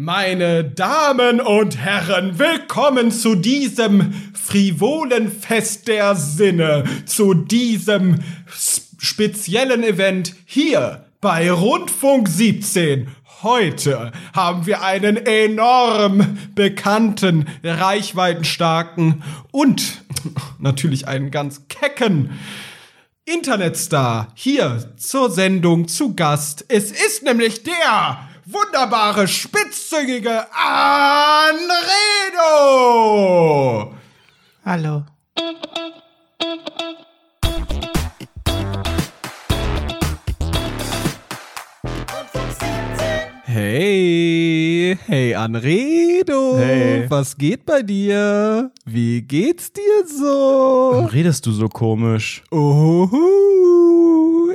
Meine Damen und Herren, willkommen zu diesem frivolen Fest der Sinne, zu diesem speziellen Event hier bei Rundfunk 17. Heute haben wir einen enorm bekannten, reichweitenstarken und natürlich einen ganz kecken Internetstar hier zur Sendung zu Gast. Es ist nämlich der wunderbare, spitzzüngige Anredo! Hallo. Hey, hey Anredo, Hey. was geht bei dir? Wie geht's dir so? Warum redest du so komisch? Oho,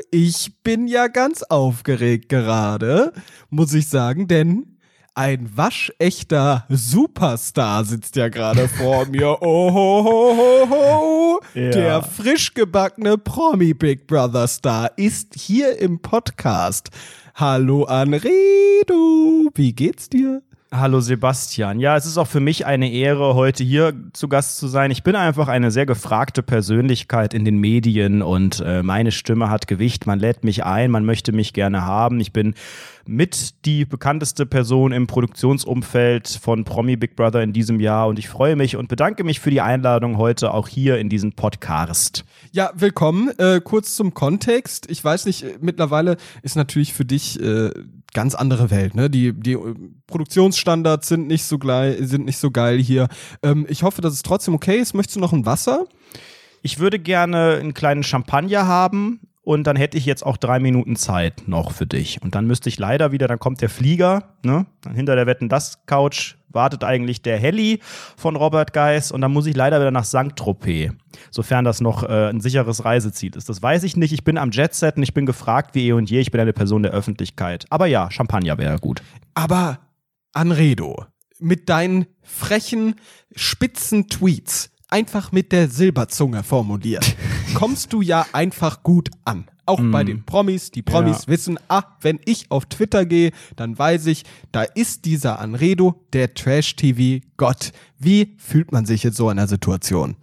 ich bin ja ganz aufgeregt gerade, muss ich sagen, denn ein waschechter Superstar sitzt ja gerade vor mir. Ohohoho, Ja. der frisch gebackene Promi Big Brother Star ist hier im Podcast. Hallo Anredo, wie geht's dir? Hallo Sebastian. Ja, es ist auch für mich eine Ehre, heute hier zu Gast zu sein. Ich bin einfach eine sehr gefragte Persönlichkeit in den Medien und äh, meine Stimme hat Gewicht. Man lädt mich ein, man möchte mich gerne haben. Ich bin mit die bekannteste Person im Produktionsumfeld von Promi Big Brother in diesem Jahr und ich freue mich und bedanke mich für die Einladung heute auch hier in diesen Podcast. Ja, willkommen. Äh, kurz zum Kontext. Ich weiß nicht, äh, mittlerweile ist natürlich für dich äh, ganz andere Welt. Ne? Die, die äh, Produktionsstandards sind nicht so geil, sind nicht so geil hier. Ähm, ich hoffe, dass es trotzdem okay ist. Möchtest du noch ein Wasser? Ich würde gerne einen kleinen Champagner haben und dann hätte ich jetzt auch drei Minuten Zeit noch für dich. Und dann müsste ich leider wieder, dann kommt der Flieger, ne? Dann hinter der Wetten das Couch wartet eigentlich der Heli von Robert Geis und dann muss ich leider wieder nach St. Tropez, sofern das noch äh, ein sicheres Reiseziel ist. Das weiß ich nicht. Ich bin am Jetset und ich bin gefragt wie eh und je. Ich bin eine Person der Öffentlichkeit. Aber ja, Champagner wäre gut. Aber Anredo, mit deinen frechen, spitzen Tweets, einfach mit der Silberzunge formuliert, kommst du ja einfach gut an. Auch bei den Promis. Die Promis Ja. wissen, ah, wenn ich auf Twitter gehe, dann weiß ich, da ist dieser Anredo, der Trash-TV-Gott. Wie fühlt man sich jetzt so in der Situation?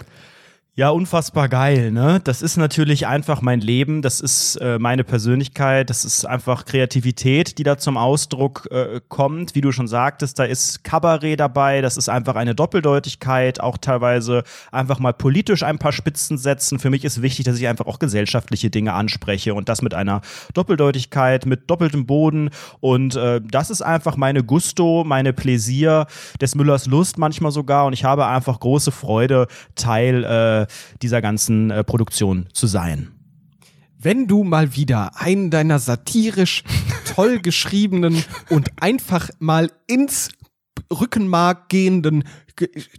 Ja, unfassbar geil, ne? Das ist natürlich einfach mein Leben, das ist äh, meine Persönlichkeit, das ist einfach Kreativität, die da zum Ausdruck äh, kommt. Wie du schon sagtest, da ist Kabarett dabei, das ist einfach eine Doppeldeutigkeit, auch teilweise einfach mal politisch ein paar Spitzen setzen. Für mich ist wichtig, dass ich einfach auch gesellschaftliche Dinge anspreche und das mit einer Doppeldeutigkeit, mit doppeltem Boden. Und äh, das ist einfach meine Gusto, meine Pläsier, des Müllers Lust manchmal sogar. Und ich habe einfach große Freude, Teil äh, dieser ganzen äh, Produktion zu sein. Wenn du mal wieder einen deiner satirisch toll geschriebenen und einfach mal ins Rückenmark gehenden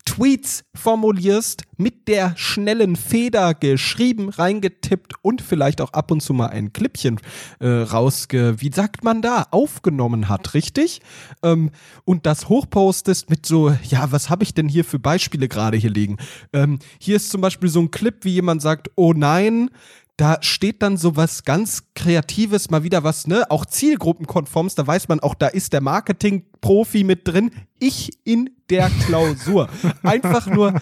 Tweets formulierst, mit der schnellen Feder geschrieben, reingetippt und vielleicht auch ab und zu mal ein Clipchen äh, rausge, wie sagt man da, aufgenommen hat, richtig? Ähm, und das hochpostest mit so, ja, was habe ich denn hier für Beispiele gerade hier liegen? Ähm, hier ist zum Beispiel so ein Clip, wie jemand sagt, oh nein, da steht dann so was ganz Kreatives, mal wieder was, ne, auch Zielgruppenkonforms, da weiß man auch, da ist der Marketing-Profi mit drin. Ich in der Klausur. Einfach nur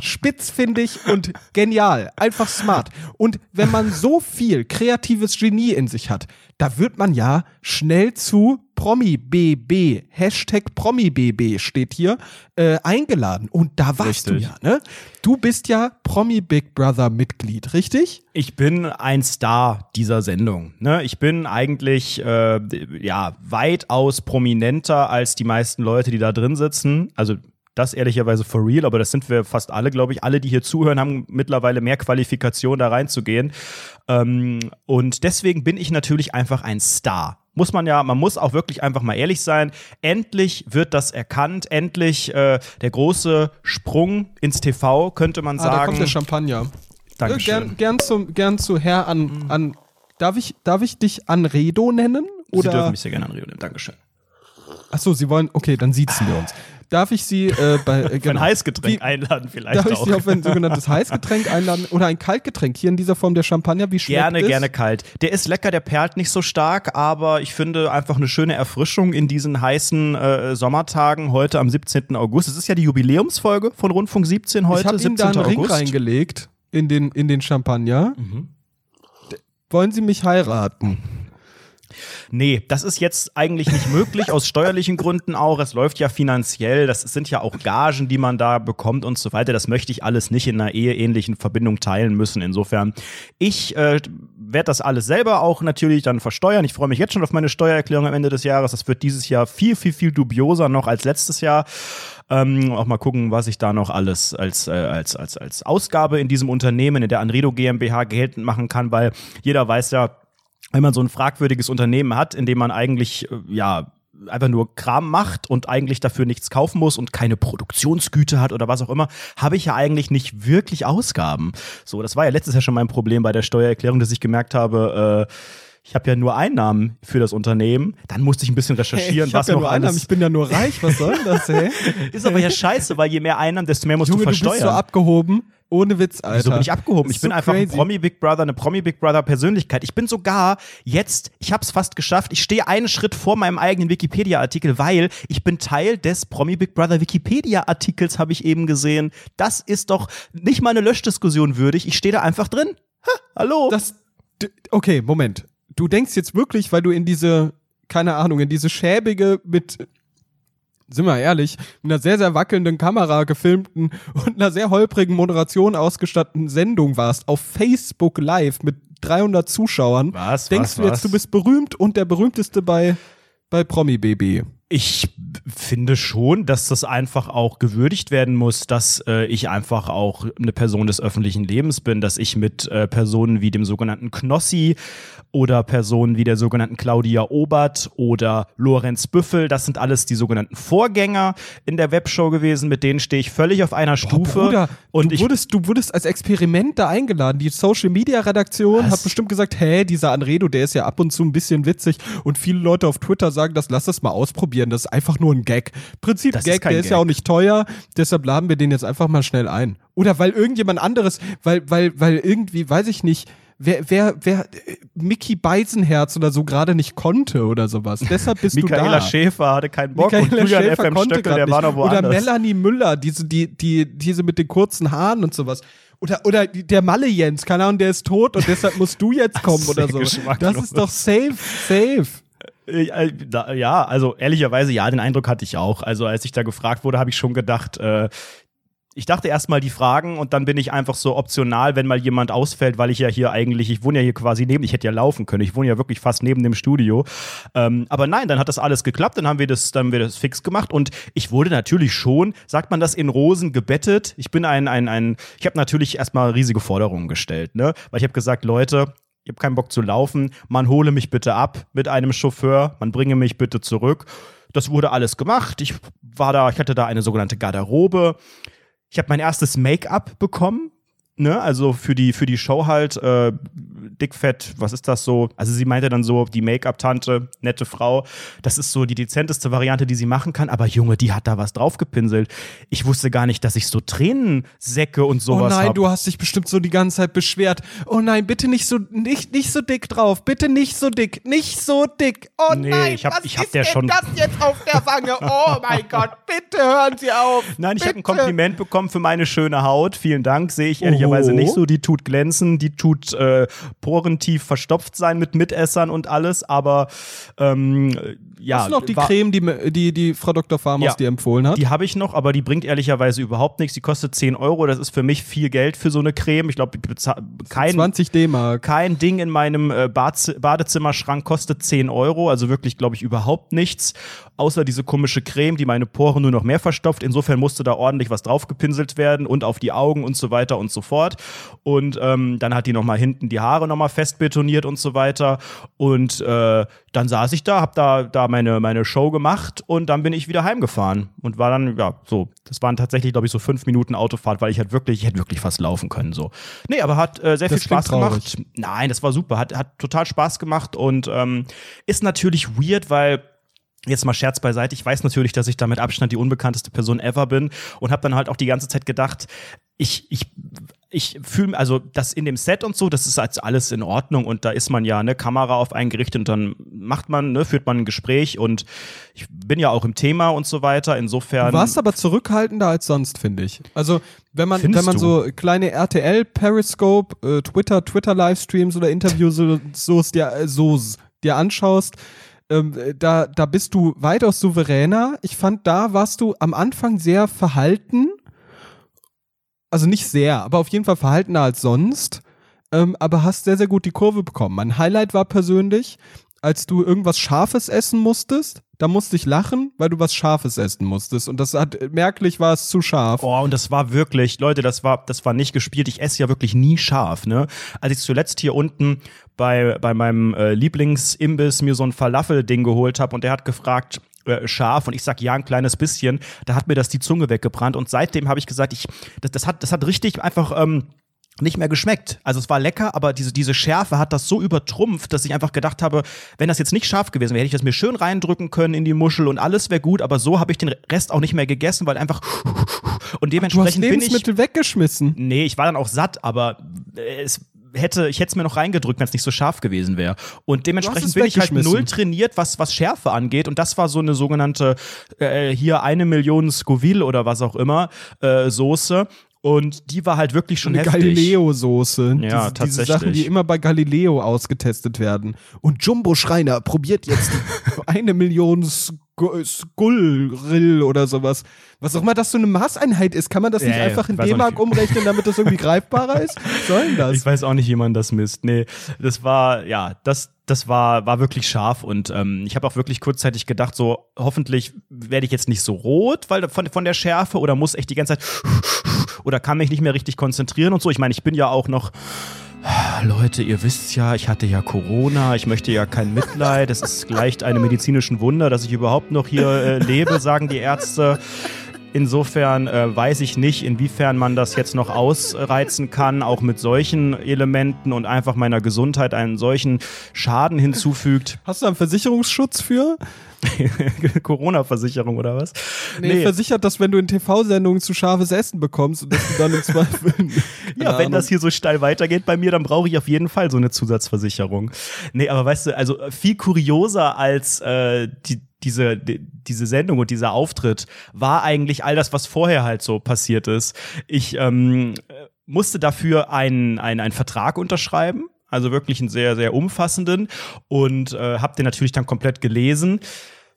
spitzfindig und genial. Einfach smart. Und wenn man so viel kreatives Genie in sich hat, da wird man ja schnell zu Promi-BB, Hashtag Promi-BB steht hier, äh, eingeladen. Und da warst Richtig. du ja, ne? Du bist ja Promi-Big Brother-Mitglied, richtig? Ich bin ein Star dieser Sendung. Ne? Ich bin eigentlich äh, ja weitaus prominenter als die meisten Leute, die da drin sitzen. Also das ehrlicherweise for real, aber das sind wir fast alle, glaube ich. Alle, die hier zuhören, haben mittlerweile mehr Qualifikation, da reinzugehen. Ähm, und deswegen bin ich natürlich einfach ein Star. Muss man ja, man muss auch wirklich einfach mal ehrlich sein. Endlich wird das erkannt. Endlich äh, der große Sprung ins TV, könnte man Ah, da sagen. kommt der Champagner. Dankeschön. Äh, gern, gern, zu, gern zu Herr an, an darf, ich, darf ich dich Anredo nennen? Sie dürfen Oder? mich sehr gerne anreden. Dankeschön. Achso, Sie wollen, okay, dann siezen wir uns. darf ich Sie äh, bei äh, Für ein Heißgetränk Wie- einladen vielleicht Darf ich auch. Sie auf ein sogenanntes Heißgetränk einladen oder ein Kaltgetränk hier in dieser Form der Champagner? Wie schmeckt Gerne, es? gerne kalt. Der ist lecker, der perlt nicht so stark, aber ich finde einfach eine schöne Erfrischung in diesen heißen äh, Sommertagen heute am 17. August. Es ist ja die Jubiläumsfolge von Rundfunk 17 heute, Ich habe 17. Ihnen da einen Ring August. reingelegt in den, in den Champagner. Mhm. Wollen Sie mich heiraten? Nee, das ist jetzt eigentlich nicht möglich, aus steuerlichen Gründen auch. Es läuft ja finanziell, das sind ja auch Gagen, die man da bekommt und so weiter. Das möchte ich alles nicht in einer eheähnlichen Verbindung teilen müssen. Insofern, ich äh, werde das alles selber auch natürlich dann versteuern. Ich freue mich jetzt schon auf meine Steuererklärung am Ende des Jahres. Das wird dieses Jahr viel, viel, viel dubioser noch als letztes Jahr. Ähm, auch mal gucken, was ich da noch alles als, äh, als, als, als Ausgabe in diesem Unternehmen, in der Anredo GmbH geltend machen kann, weil jeder weiß ja, wenn man so ein fragwürdiges Unternehmen hat, in dem man eigentlich, äh, ja, einfach nur Kram macht und eigentlich dafür nichts kaufen muss und keine Produktionsgüte hat oder was auch immer, habe ich ja eigentlich nicht wirklich Ausgaben. So, das war ja letztes Jahr schon mein Problem bei der Steuererklärung, dass ich gemerkt habe, äh, ich habe ja nur Einnahmen für das Unternehmen. Dann musste ich ein bisschen recherchieren, ich was ja noch nur Einnahmen, ich bin ja nur reich, was soll denn das, hä? Ist aber ja scheiße, weil je mehr Einnahmen, desto mehr musst Junge, du du bist versteuern. so abgehoben. Ohne Witz, Alter. Wieso bin ich abgehoben? Das Ich ist bin so einfach ein crazy. Promi Big Brother, eine Promi Big Brother Persönlichkeit. Ich bin sogar jetzt, ich habe es fast geschafft, ich stehe einen Schritt vor meinem eigenen Wikipedia-Artikel, weil ich bin Teil des Promi Big Brother Wikipedia-Artikels, habe ich eben gesehen. Das ist doch nicht mal eine Löschdiskussion würdig. Ich stehe da einfach drin. Ha, hallo. Das, okay, Moment. Du denkst jetzt wirklich, weil du in diese, keine Ahnung, in diese schäbige mit, sind wir ehrlich, mit einer sehr, sehr wackelnden Kamera gefilmten und einer sehr holprigen Moderation ausgestatteten Sendung warst, auf Facebook Live mit 300 Zuschauern. Was, Denkst was, du jetzt, was? du bist berühmt und der berühmteste bei, bei Promi BB? Ich finde schon, dass das einfach auch gewürdigt werden muss, dass äh, ich einfach auch eine Person des öffentlichen Lebens bin, dass ich mit äh, Personen wie dem sogenannten Knossi oder Personen wie der sogenannten Claudia Obert oder Lorenz Büffel, das sind alles die sogenannten Vorgänger in der Webshow gewesen, mit denen stehe ich völlig auf einer Stufe. Bruder, und du, ich wurdest, du wurdest als Experiment da eingeladen. Die Social Media Redaktion Was? hat bestimmt gesagt, hä, dieser Anredo, der ist ja ab und zu ein bisschen witzig. Und viele Leute auf Twitter sagen, das lass das mal ausprobieren. Das ist einfach nur ein Gag. Prinzip Das ist Gag, kein der ist ja Gag. auch nicht teuer. Deshalb laden wir den jetzt einfach mal schnell ein. Oder weil irgendjemand anderes, weil, weil, weil irgendwie, weiß ich nicht, wer, wer, wer äh, Mickey Beisenherz oder so gerade nicht konnte oder sowas. Deshalb bist du Michaela da. Schäfer hatte keinen Bock Michaela und Julian Schäfer FM konnte Stöckel, der war nicht. noch woanders. Oder Melanie Müller, diese, die, die, diese mit den kurzen Haaren und sowas. Oder, oder der Malle Jens, keine Ahnung, der ist tot und deshalb musst du jetzt kommen oder so. Das ist doch safe, safe. Äh, äh, Ja, also ehrlicherweise, ja, den Eindruck hatte ich auch. Also als ich da gefragt wurde, habe ich schon gedacht, äh, ich dachte erstmal die Fragen und dann bin ich einfach so optional, wenn mal jemand ausfällt, weil ich ja hier eigentlich, ich wohne ja hier quasi neben, ich hätte ja laufen können, ich wohne ja wirklich fast neben dem Studio. Ähm, aber nein, dann hat das alles geklappt, dann haben wir das, dann haben wir das fix gemacht und ich wurde natürlich schon, sagt man das in Rosen gebettet. Ich bin ein, ein, ein, ich habe natürlich erstmal riesige Forderungen gestellt, ne? Weil ich habe gesagt, Leute, ich habe keinen Bock zu laufen, man hole mich bitte ab mit einem Chauffeur, man bringe mich bitte zurück. Das wurde alles gemacht. Ich war da, ich hatte da eine sogenannte Garderobe. Ich habe mein erstes Make-up bekommen. Ne, also für die, für die Show halt, äh, dickfett, was ist das so? Also sie meinte dann so, die Make-up-Tante, nette Frau, das ist so die dezenteste Variante, die sie machen kann, aber Junge, die hat da was draufgepinselt. Ich wusste gar nicht, dass ich so Tränensäcke und Oh sowas nein, hab. du hast dich bestimmt so die ganze Zeit beschwert. Oh nein, bitte nicht so, nicht, nicht so dick drauf. Bitte nicht so dick. Nicht so dick. Oh Nee, nein, ich hab- was ich hab ist der denn schon- das jetzt auf der Wange? Oh mein Gott, bitte hören Sie auf. Nein, ich habe ein. Kompliment bekommen für meine schöne Haut. Vielen Dank. Sehe ich ehrlicherweise Oh. nicht so. Die tut glänzen, die tut äh, porentief verstopft sein mit Mitessern und alles. Aber ähm, ja, Hast du noch die Creme, die, die, die Frau Dr. Farmers Ja. dir empfohlen hat? Die habe ich noch, aber die bringt ehrlicherweise überhaupt nichts. Die kostet 10 Euro. Das ist für mich viel Geld für so eine Creme. Ich glaube, kein, 20 D-Mark. kein Ding in meinem äh, Badezimmerschrank kostet 10 Euro, also wirklich, glaube ich, überhaupt nichts. Außer diese komische Creme, die meine Poren nur noch mehr verstopft. Insofern musste da ordentlich was draufgepinselt werden und auf die Augen und so weiter und so fort. Und ähm, dann hat die nochmal hinten die Haare nochmal fest betoniert und so weiter. Und äh, dann saß ich da, hab da, da meine, meine Show gemacht und dann bin ich wieder heimgefahren und war dann, ja, so, das waren tatsächlich, glaube ich, so fünf Minuten Autofahrt, weil ich halt wirklich, ich hätte wirklich fast laufen können, so. Nee, aber hat äh, sehr Das viel Spaß klingt traurig. gemacht. Nein, das war super. Hat, hat total Spaß gemacht und ähm, ist natürlich weird, weil Jetzt mal Scherz beiseite. Ich weiß natürlich, dass ich da mit Abstand die unbekannteste Person ever bin und habe dann halt auch die ganze Zeit gedacht, ich, ich, ich fühle, also das in dem Set und so, das ist als alles in Ordnung und da ist man ja eine Kamera auf einen gerichtet und dann macht man, ne, führt man ein Gespräch und ich bin ja auch im Thema und so weiter. Insofern. Du warst aber zurückhaltender als sonst, finde ich. Also wenn man, Findest wenn man du? so kleine RTL, Periscope, äh, Twitter, Twitter Livestreams oder Interviews so, so, äh, so dir anschaust, ähm, da, da bist du weitaus souveräner. Ich fand, da warst du am Anfang sehr verhalten. Also nicht sehr, aber auf jeden Fall verhaltener als sonst. Ähm, aber hast sehr, sehr gut die Kurve bekommen. Mein Highlight war persönlich, als du irgendwas Scharfes essen musstest. Da musste ich lachen, weil du was Scharfes essen musstest. Und das hat merklich war es zu scharf. Oh, und das war wirklich, Leute, das war, das war nicht gespielt. Ich esse ja wirklich nie scharf, ne? Als ich zuletzt hier unten bei, bei meinem äh, Lieblingsimbiss mir so ein Falafel-Ding geholt habe und der hat gefragt, äh, scharf und ich sag ja ein kleines bisschen, da hat mir das die Zunge weggebrannt und seitdem habe ich gesagt, ich das, das hat das hat richtig einfach ähm, nicht mehr geschmeckt. Also es war lecker, aber diese, diese Schärfe hat das so übertrumpft, dass ich einfach gedacht habe, wenn das jetzt nicht scharf gewesen wäre, hätte ich das mir schön reindrücken können in die Muschel und alles wäre gut, aber so habe ich den Rest auch nicht mehr gegessen, weil einfach und Du hast dementsprechend bin ich Lebensmittel weggeschmissen. Nee, ich war dann auch satt, aber äh, es hätte, ich hätte es mir noch reingedrückt, wenn es nicht so scharf gewesen wäre. Und dementsprechend bin ich halt null trainiert, was, was Schärfe angeht. Und das war so eine sogenannte, äh, hier eine Million Scoville oder was auch immer, äh, Soße. Und die war halt wirklich schon Eine heftig. Galileo-Soße. Ja, diese, Diese tatsächlich. Sachen, die immer bei Galileo ausgetestet werden. Und Jumbo Schreiner probiert jetzt eine Million Sk- Skullrill oder sowas. Was auch immer das so eine Maßeinheit ist. Kann man das nicht ja, einfach in D-Mark umrechnen, damit das irgendwie greifbarer ist? Was soll denn das? Ich weiß auch nicht, wie man das misst. Nee, das war, ja, das, das war, war wirklich scharf und ähm, ich habe auch wirklich kurzzeitig gedacht, so hoffentlich werde ich jetzt nicht so rot, weil von, von der Schärfe oder muss echt die ganze Zeit oder kann mich nicht mehr richtig konzentrieren und so. Ich meine, ich bin ja auch noch Leute, ihr wisst ja, ich hatte ja Corona, ich möchte ja kein Mitleid. Es ist gleicht einem medizinischen Wunder, dass ich überhaupt noch hier äh, lebe, sagen die Ärzte. Insofern äh, weiß ich nicht, inwiefern man das jetzt noch ausreizen kann, auch mit solchen Elementen und einfach meiner Gesundheit einen solchen Schaden hinzufügt. Hast du einen Versicherungsschutz für? Corona-Versicherung oder was? Nee, versichert, dass wenn du in TV-Sendungen zu scharfes Essen bekommst und dass du dann im Zweifel. Ja, wenn das hier so steil weitergeht bei mir, dann brauche ich auf jeden Fall so eine Zusatzversicherung. Nee, aber weißt du, also viel kurioser als äh, die, diese, die, diese Sendung und dieser Auftritt war eigentlich all das, was vorher halt so passiert ist. Ich ähm, musste dafür einen, einen, einen Vertrag unterschreiben. Also wirklich einen sehr, sehr umfassenden und äh, habe den natürlich dann komplett gelesen.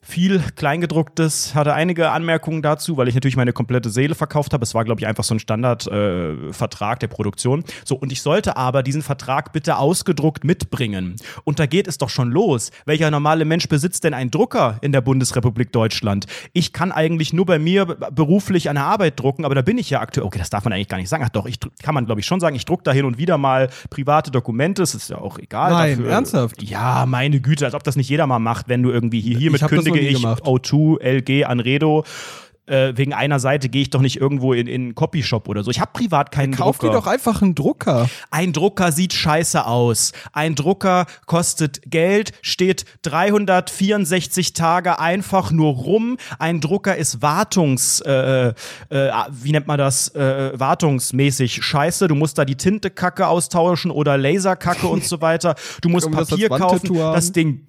Viel Kleingedrucktes, hatte einige Anmerkungen dazu, weil ich natürlich meine komplette Seele verkauft habe. Es war, glaube ich, einfach so ein Standardvertrag äh, der Produktion. So, und ich sollte aber diesen Vertrag bitte ausgedruckt mitbringen. Und da geht es doch schon los. Welcher normale Mensch besitzt denn einen Drucker in der Bundesrepublik Deutschland? Ich kann eigentlich nur bei mir beruflich eine Arbeit drucken, aber da bin ich ja aktuell. Okay, das darf man eigentlich gar nicht sagen. Ach doch, ich kann man, glaube ich, schon sagen. Ich druck da hin und wieder mal private Dokumente. Das ist ja auch egal. Nein, dafür. ernsthaft? Ja, meine Güte, als ob das nicht jeder mal macht, wenn du irgendwie hier, hiermit Ich hab nie ich gemacht. O2, LG, Anredo. Äh, wegen einer Seite gehe ich doch nicht irgendwo in, in einen Copyshop oder so. Ich habe privat keinen Kauf dir Drucker. doch einfach einen Drucker. Ein Drucker sieht scheiße aus. Ein Drucker kostet Geld, steht 364 Tage einfach nur rum. Ein Drucker ist wartungs, äh, äh, wie nennt man das, äh, wartungsmäßig scheiße. Du musst da die Tinte Kacke austauschen oder Laserkacke und so weiter. Du musst als Papier kaufen. Das Ding,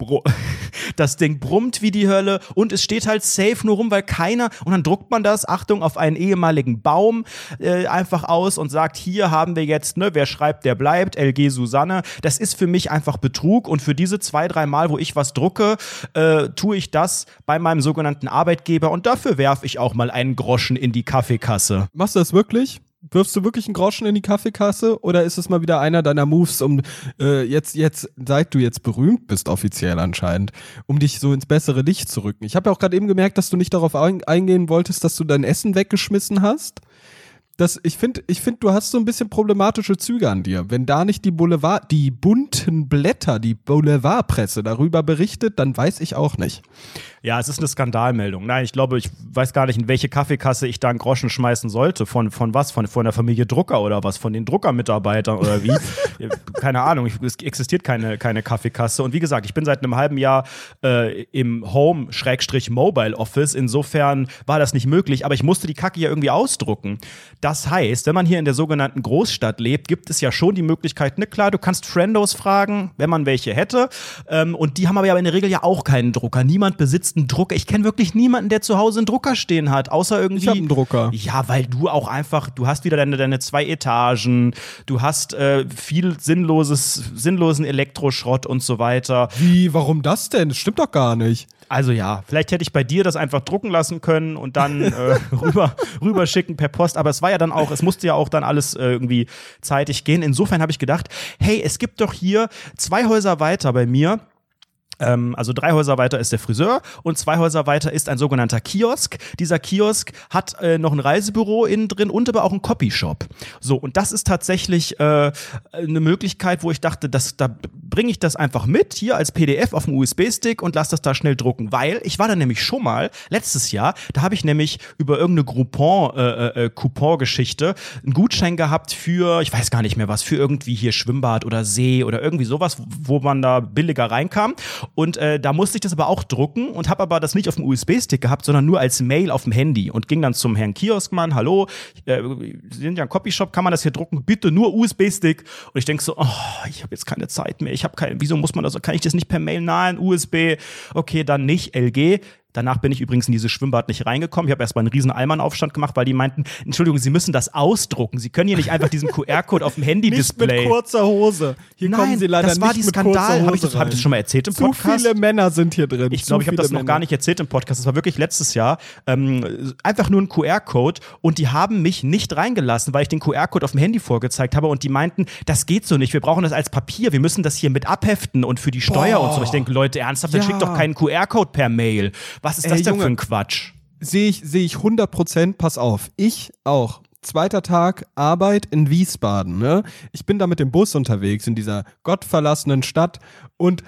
das Ding brummt wie die Hölle und es steht halt safe nur rum, weil keiner und dann druckt man das, Achtung, auf einen ehemaligen Baum äh, einfach aus und sagt, hier haben wir jetzt, ne, wer schreibt, der bleibt, LG Susanne. Das ist für mich einfach Betrug und für diese zwei, drei Mal, wo ich was drucke, äh, tue ich das bei meinem sogenannten Arbeitgeber und dafür werfe ich auch mal einen Groschen in die Kaffeekasse. Machst du das wirklich? Wirfst du wirklich einen Groschen in die Kaffeekasse oder ist es mal wieder einer deiner Moves, um äh, jetzt, jetzt, seit du jetzt berühmt bist, offiziell anscheinend, um dich so ins bessere Licht zu rücken? Ich habe ja auch gerade eben gemerkt, dass du nicht darauf ein eingehen wolltest, dass du dein Essen weggeschmissen hast. Das, ich finde, ich find, du hast so ein bisschen problematische Züge an dir. Wenn da nicht die Boulevard, die bunten Blätter, die Boulevardpresse darüber berichtet, dann weiß ich auch nicht. Ja, es ist eine Skandalmeldung. Nein, ich glaube, ich weiß gar nicht, in welche Kaffeekasse ich da einen Groschen schmeißen sollte. Von, von was? Von, von der Familie Drucker oder was? Von den Druckermitarbeitern oder wie? keine Ahnung. Es existiert keine, keine Kaffeekasse. Und wie gesagt, ich bin seit einem halben Jahr äh, im Home-Mobile-Office. Insofern war das nicht möglich. Aber ich musste die Kacke ja irgendwie ausdrucken. Das heißt, wenn man hier in der sogenannten Großstadt lebt, gibt es ja schon die Möglichkeit, ne, klar, du kannst Friendos fragen, wenn man welche hätte. Ähm, und die haben aber ja in der Regel ja auch keinen Drucker. Niemand besitzt einen Drucker. Ich kenne wirklich niemanden, der zu Hause einen Drucker stehen hat, außer irgendwie. Ich habe einen Drucker. Ja, weil du auch einfach, du hast wieder deine, deine zwei Etagen, du hast äh, viel sinnloses, sinnlosen Elektroschrott und so weiter. Wie, warum das denn? Das stimmt doch gar nicht. Also ja, vielleicht hätte ich bei dir das einfach drucken lassen können und dann äh, rüber rüberschicken per Post. Aber es war ja dann auch, es musste ja auch dann alles äh, irgendwie zeitig gehen. Insofern habe ich gedacht, hey, es gibt doch hier zwei Häuser weiter bei mir also drei Häuser weiter ist der Friseur und zwei Häuser weiter ist ein sogenannter Kiosk. Dieser Kiosk hat äh, noch ein Reisebüro innen drin und aber auch einen Copyshop. So, und das ist tatsächlich äh, eine Möglichkeit, wo ich dachte, dass, da bringe ich das einfach mit, hier als PDF auf dem USB-Stick und lasse das da schnell drucken. Weil ich war da nämlich schon mal, letztes Jahr, da habe ich nämlich über irgendeine Groupon, äh, äh, Coupon-Geschichte einen Gutschein gehabt für, ich weiß gar nicht mehr was, für irgendwie hier Schwimmbad oder See oder irgendwie sowas, wo man da billiger reinkam. Und äh, da musste ich das aber auch drucken und habe aber das nicht auf dem USB-Stick gehabt, sondern nur als Mail auf dem Handy und ging dann zum Herrn Kioskmann, hallo, äh, Sie sind ja ein Copyshop, kann man das hier drucken? Bitte nur USB-Stick. Und ich denke so, oh, ich habe jetzt keine Zeit mehr, ich habe keine, wieso muss man das, kann ich das nicht per Mail? Nein, USB, okay, dann nicht, LG. Danach bin ich übrigens in dieses Schwimmbad nicht reingekommen. Ich habe erstmal einen riesen Allmann-Aufstand gemacht, weil die meinten, Entschuldigung, Sie müssen das ausdrucken. Sie können hier nicht einfach diesen QR-Code auf dem Handy-Display. Nicht mit kurzer Hose. Hier Nein, kommen Sie leider das war nicht die Skandal. Habe ich, das- hab ich das schon mal erzählt im Zu Podcast? viele Männer sind hier drin. Ich Zu glaube, ich habe das noch Männer. gar nicht erzählt im Podcast. Das war wirklich letztes Jahr. Ähm, einfach nur ein QR-Code und die haben mich nicht reingelassen, weil ich den QR-Code auf dem Handy vorgezeigt habe und die meinten, das geht so nicht. Wir brauchen das als Papier. Wir müssen das hier mit abheften und für die Steuer Boah. und so. Ich denke, Leute, ernsthaft, dann Ja. schickt doch keinen QR-Code per Mail. Was ist Ey, das denn Junge. für ein Quatsch? Sehe ich, sehe ich 100 Prozent, pass auf. Ich auch. Zweiter Tag Arbeit in Wiesbaden. Ne? Ich bin da mit dem Bus unterwegs in dieser gottverlassenen Stadt und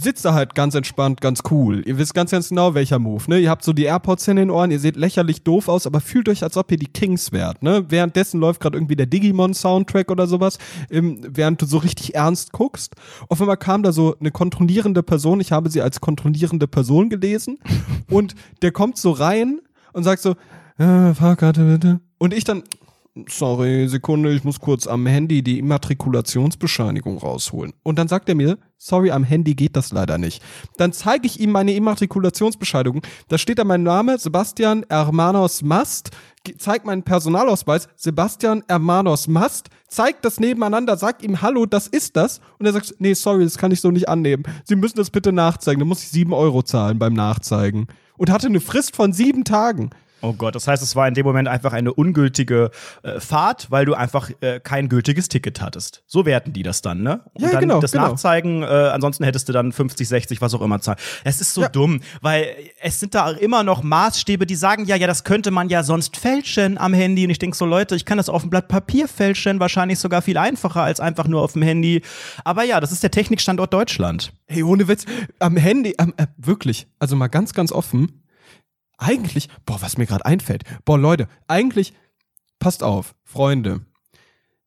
sitzt da halt ganz entspannt, ganz cool. Ihr wisst ganz, ganz genau, welcher Move. Ne? Ihr habt so die AirPods in den Ohren, ihr seht lächerlich doof aus, aber fühlt euch, als ob ihr die Kings wärt. Ne? Währenddessen läuft gerade irgendwie der Digimon-Soundtrack oder sowas, ähm, während du so richtig ernst guckst. Auf einmal kam da so eine kontrollierende Person, ich habe sie als kontrollierende Person gelesen und der kommt so rein und sagt so, äh, Fahrkarte bitte. Und ich dann, sorry, Sekunde, ich muss kurz am Handy die Immatrikulationsbescheinigung rausholen. Und dann sagt er mir, sorry, am Handy geht das leider nicht. Dann zeige ich ihm meine Immatrikulationsbescheinigung. Da steht da mein Name, Sebastian Hermanos Mast, zeigt meinen Personalausweis, Sebastian Hermanos Mast, zeigt das nebeneinander, sagt ihm, hallo, das ist das. Und er sagt, nee, sorry, das kann ich so nicht annehmen. Sie müssen das bitte nachzeigen. Dann muss ich sieben Euro zahlen beim Nachzeigen. Und hatte eine Frist von sieben Tagen. Oh Gott, das heißt, es war in dem Moment einfach eine ungültige äh, Fahrt, weil du einfach äh, kein gültiges Ticket hattest. So werten die das dann, ne? Und Ja, dann genau, das genau. Nachzeigen, äh, ansonsten hättest du dann 50, 60, was auch immer zahlen. Es ist so Ja. dumm, weil es sind da immer noch Maßstäbe, die sagen, ja, ja, das könnte man ja sonst fälschen am Handy. Und ich denke so, Leute, ich kann das auf dem Blatt Papier fälschen, wahrscheinlich sogar viel einfacher als einfach nur auf dem Handy. Aber ja, das ist der Technikstandort Deutschland. Hey, ohne Witz, am Handy, am, äh, wirklich, also mal ganz, ganz offen, eigentlich, boah, was mir gerade einfällt, boah, Leute, eigentlich, passt auf, Freunde,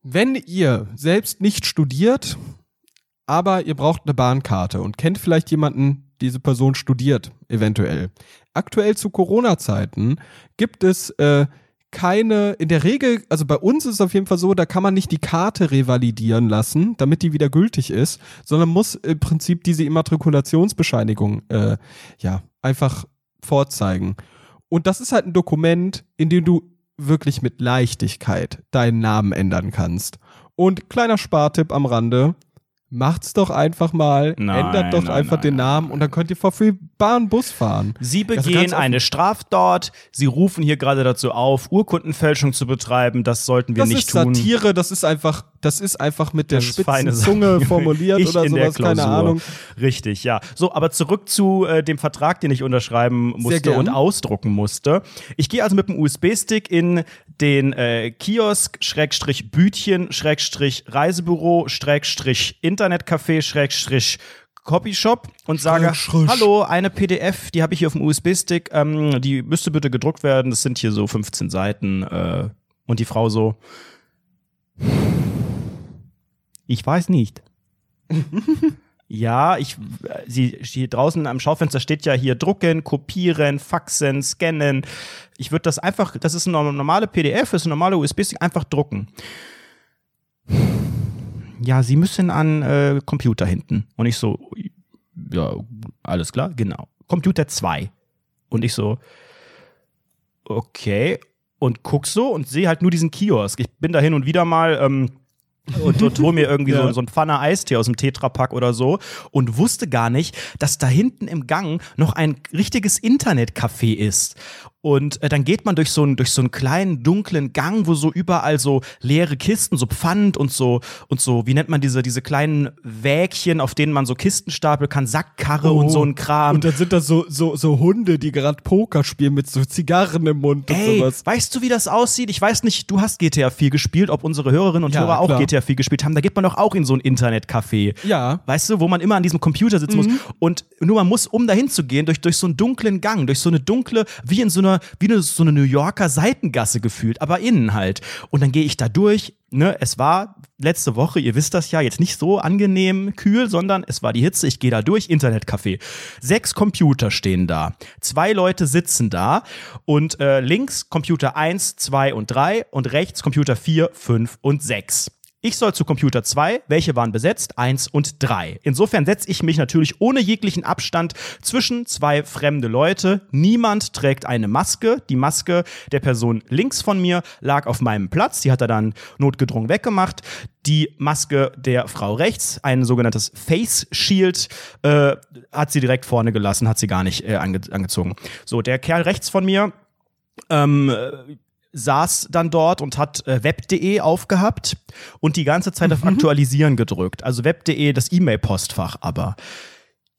wenn ihr selbst nicht studiert, aber ihr braucht eine Bahnkarte und kennt vielleicht jemanden, diese Person studiert, eventuell. Aktuell zu Corona-Zeiten gibt es äh, keine, in der Regel, also bei uns ist es auf jeden Fall so, da kann man nicht die Karte revalidieren lassen, damit die wieder gültig ist, sondern muss im Prinzip diese Immatrikulationsbescheinigung äh, ja einfach vorzeigen. Und das ist halt ein Dokument, in dem du wirklich mit Leichtigkeit deinen Namen ändern kannst. Und kleiner Spartipp am Rande, macht's doch einfach mal, Nein, ändert doch nein, einfach nein, den Namen und dann könnt ihr vor free Bahn Bus fahren. Sie Also begehen eine Straftat. Sie rufen hier gerade dazu auf, Urkundenfälschung zu betreiben. Das sollten wir das nicht ist tun. Satire, das ist einfach das ist einfach mit der Das spitzen Zunge formuliert Ich oder sowas, keine. Ahnung. Richtig, ja. So, aber zurück zu äh, dem Vertrag, den ich unterschreiben musste und ausdrucken musste. Ich gehe also mit dem USB-Stick in den äh, Kiosk, Schrägstrich Bütchen, Schrägstrich Reisebüro, Schrägstrich Internetcafé, Schrägstrich Copyshop und sage, Schrägstrich. hallo, eine PDF, die habe ich hier auf dem USB-Stick, ähm, die müsste bitte gedruckt werden, das sind hier so 15 Seiten äh, und die Frau so, ich weiß nicht. Ja, ich, sie, hier draußen am Schaufenster steht ja hier drucken, kopieren, faxen, scannen. Ich würde das einfach, das ist eine normale PDF, das ist eine normale USB-Stick, einfach drucken. Ja, Sie müssen an äh, Computer hinten. Und ich so, ja, alles klar, genau. Computer 2. Und ich so, okay. Und guck so und sehe halt nur diesen Kiosk. Ich bin da hin und wieder mal ähm, und, und hol mir irgendwie Ja. so, so ein Pfanne Eistee aus dem Tetrapack oder so und wusste gar nicht, dass da hinten im Gang noch ein richtiges Internetcafé ist. Und äh, dann geht man durch so, einen, durch so einen kleinen, dunklen Gang, wo so überall so leere Kisten, so Pfand und so, und so, wie nennt man diese, diese kleinen Wägchen, auf denen man so Kisten stapeln kann, Sackkarre und so ein Kram. Oh. Und dann sind da so, so, so Hunde, die gerade Poker spielen mit so Zigarren im Mund und Ey, sowas. weißt du, wie das aussieht? Ich weiß nicht, du hast GTA 4 gespielt, ob unsere Hörerinnen und Ja, Hörer auch klar. GTA 4 gespielt haben. Da geht man doch auch in so ein Internetcafé. Ja. Weißt du, wo man immer an diesem Computer sitzen muss. Und nur man muss, um dahin zu gehen, durch, durch so einen dunklen Gang, durch so eine dunkle, wie in so einer, wie eine, so eine New Yorker Seitengasse gefühlt, aber innen halt. Und dann gehe ich da durch. Ne, es war letzte Woche, ihr wisst das ja, jetzt nicht so angenehm kühl, sondern es war die Hitze. Ich gehe da durch, Internetcafé. Sechs Computer stehen da. Zwei Leute sitzen da und äh, links Computer 1, 2 und 3 und rechts Computer 4, 5 und 6. Ich soll zu Computer 2, welche waren besetzt? 1 und 3. Insofern setze ich mich natürlich ohne jeglichen Abstand zwischen zwei fremde Leute. Niemand trägt eine Maske. Die Maske der Person links von mir lag auf meinem Platz. Die hat er dann notgedrungen weggemacht. Die Maske der Frau rechts, ein sogenanntes Face Shield, äh, hat sie direkt vorne gelassen, hat sie gar nicht äh, ange angezogen. So, der Kerl rechts von mir, ähm, äh, saß dann dort und hat äh, web.de aufgehabt und die ganze Zeit auf Aktualisieren gedrückt. Also web.de, das E-Mail-Postfach aber.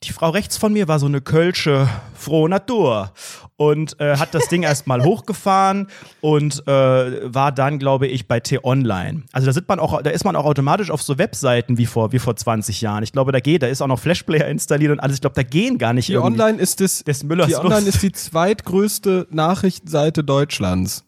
Die Frau rechts von mir war so eine kölsche frohe Natur und äh, hat das Ding erstmal hochgefahren und äh, war dann, glaube ich, bei T-Online. Also da man auch, da ist man auch automatisch auf so Webseiten wie vor, wie vor 20 Jahren. Ich glaube, da geht, da ist auch noch Flashplayer installiert und alles. Ich glaube, da gehen gar nicht Die irgendwie. Online ist das, des Müllers die Online Lust. ist die zweitgrößte Nachrichtenseite Deutschlands.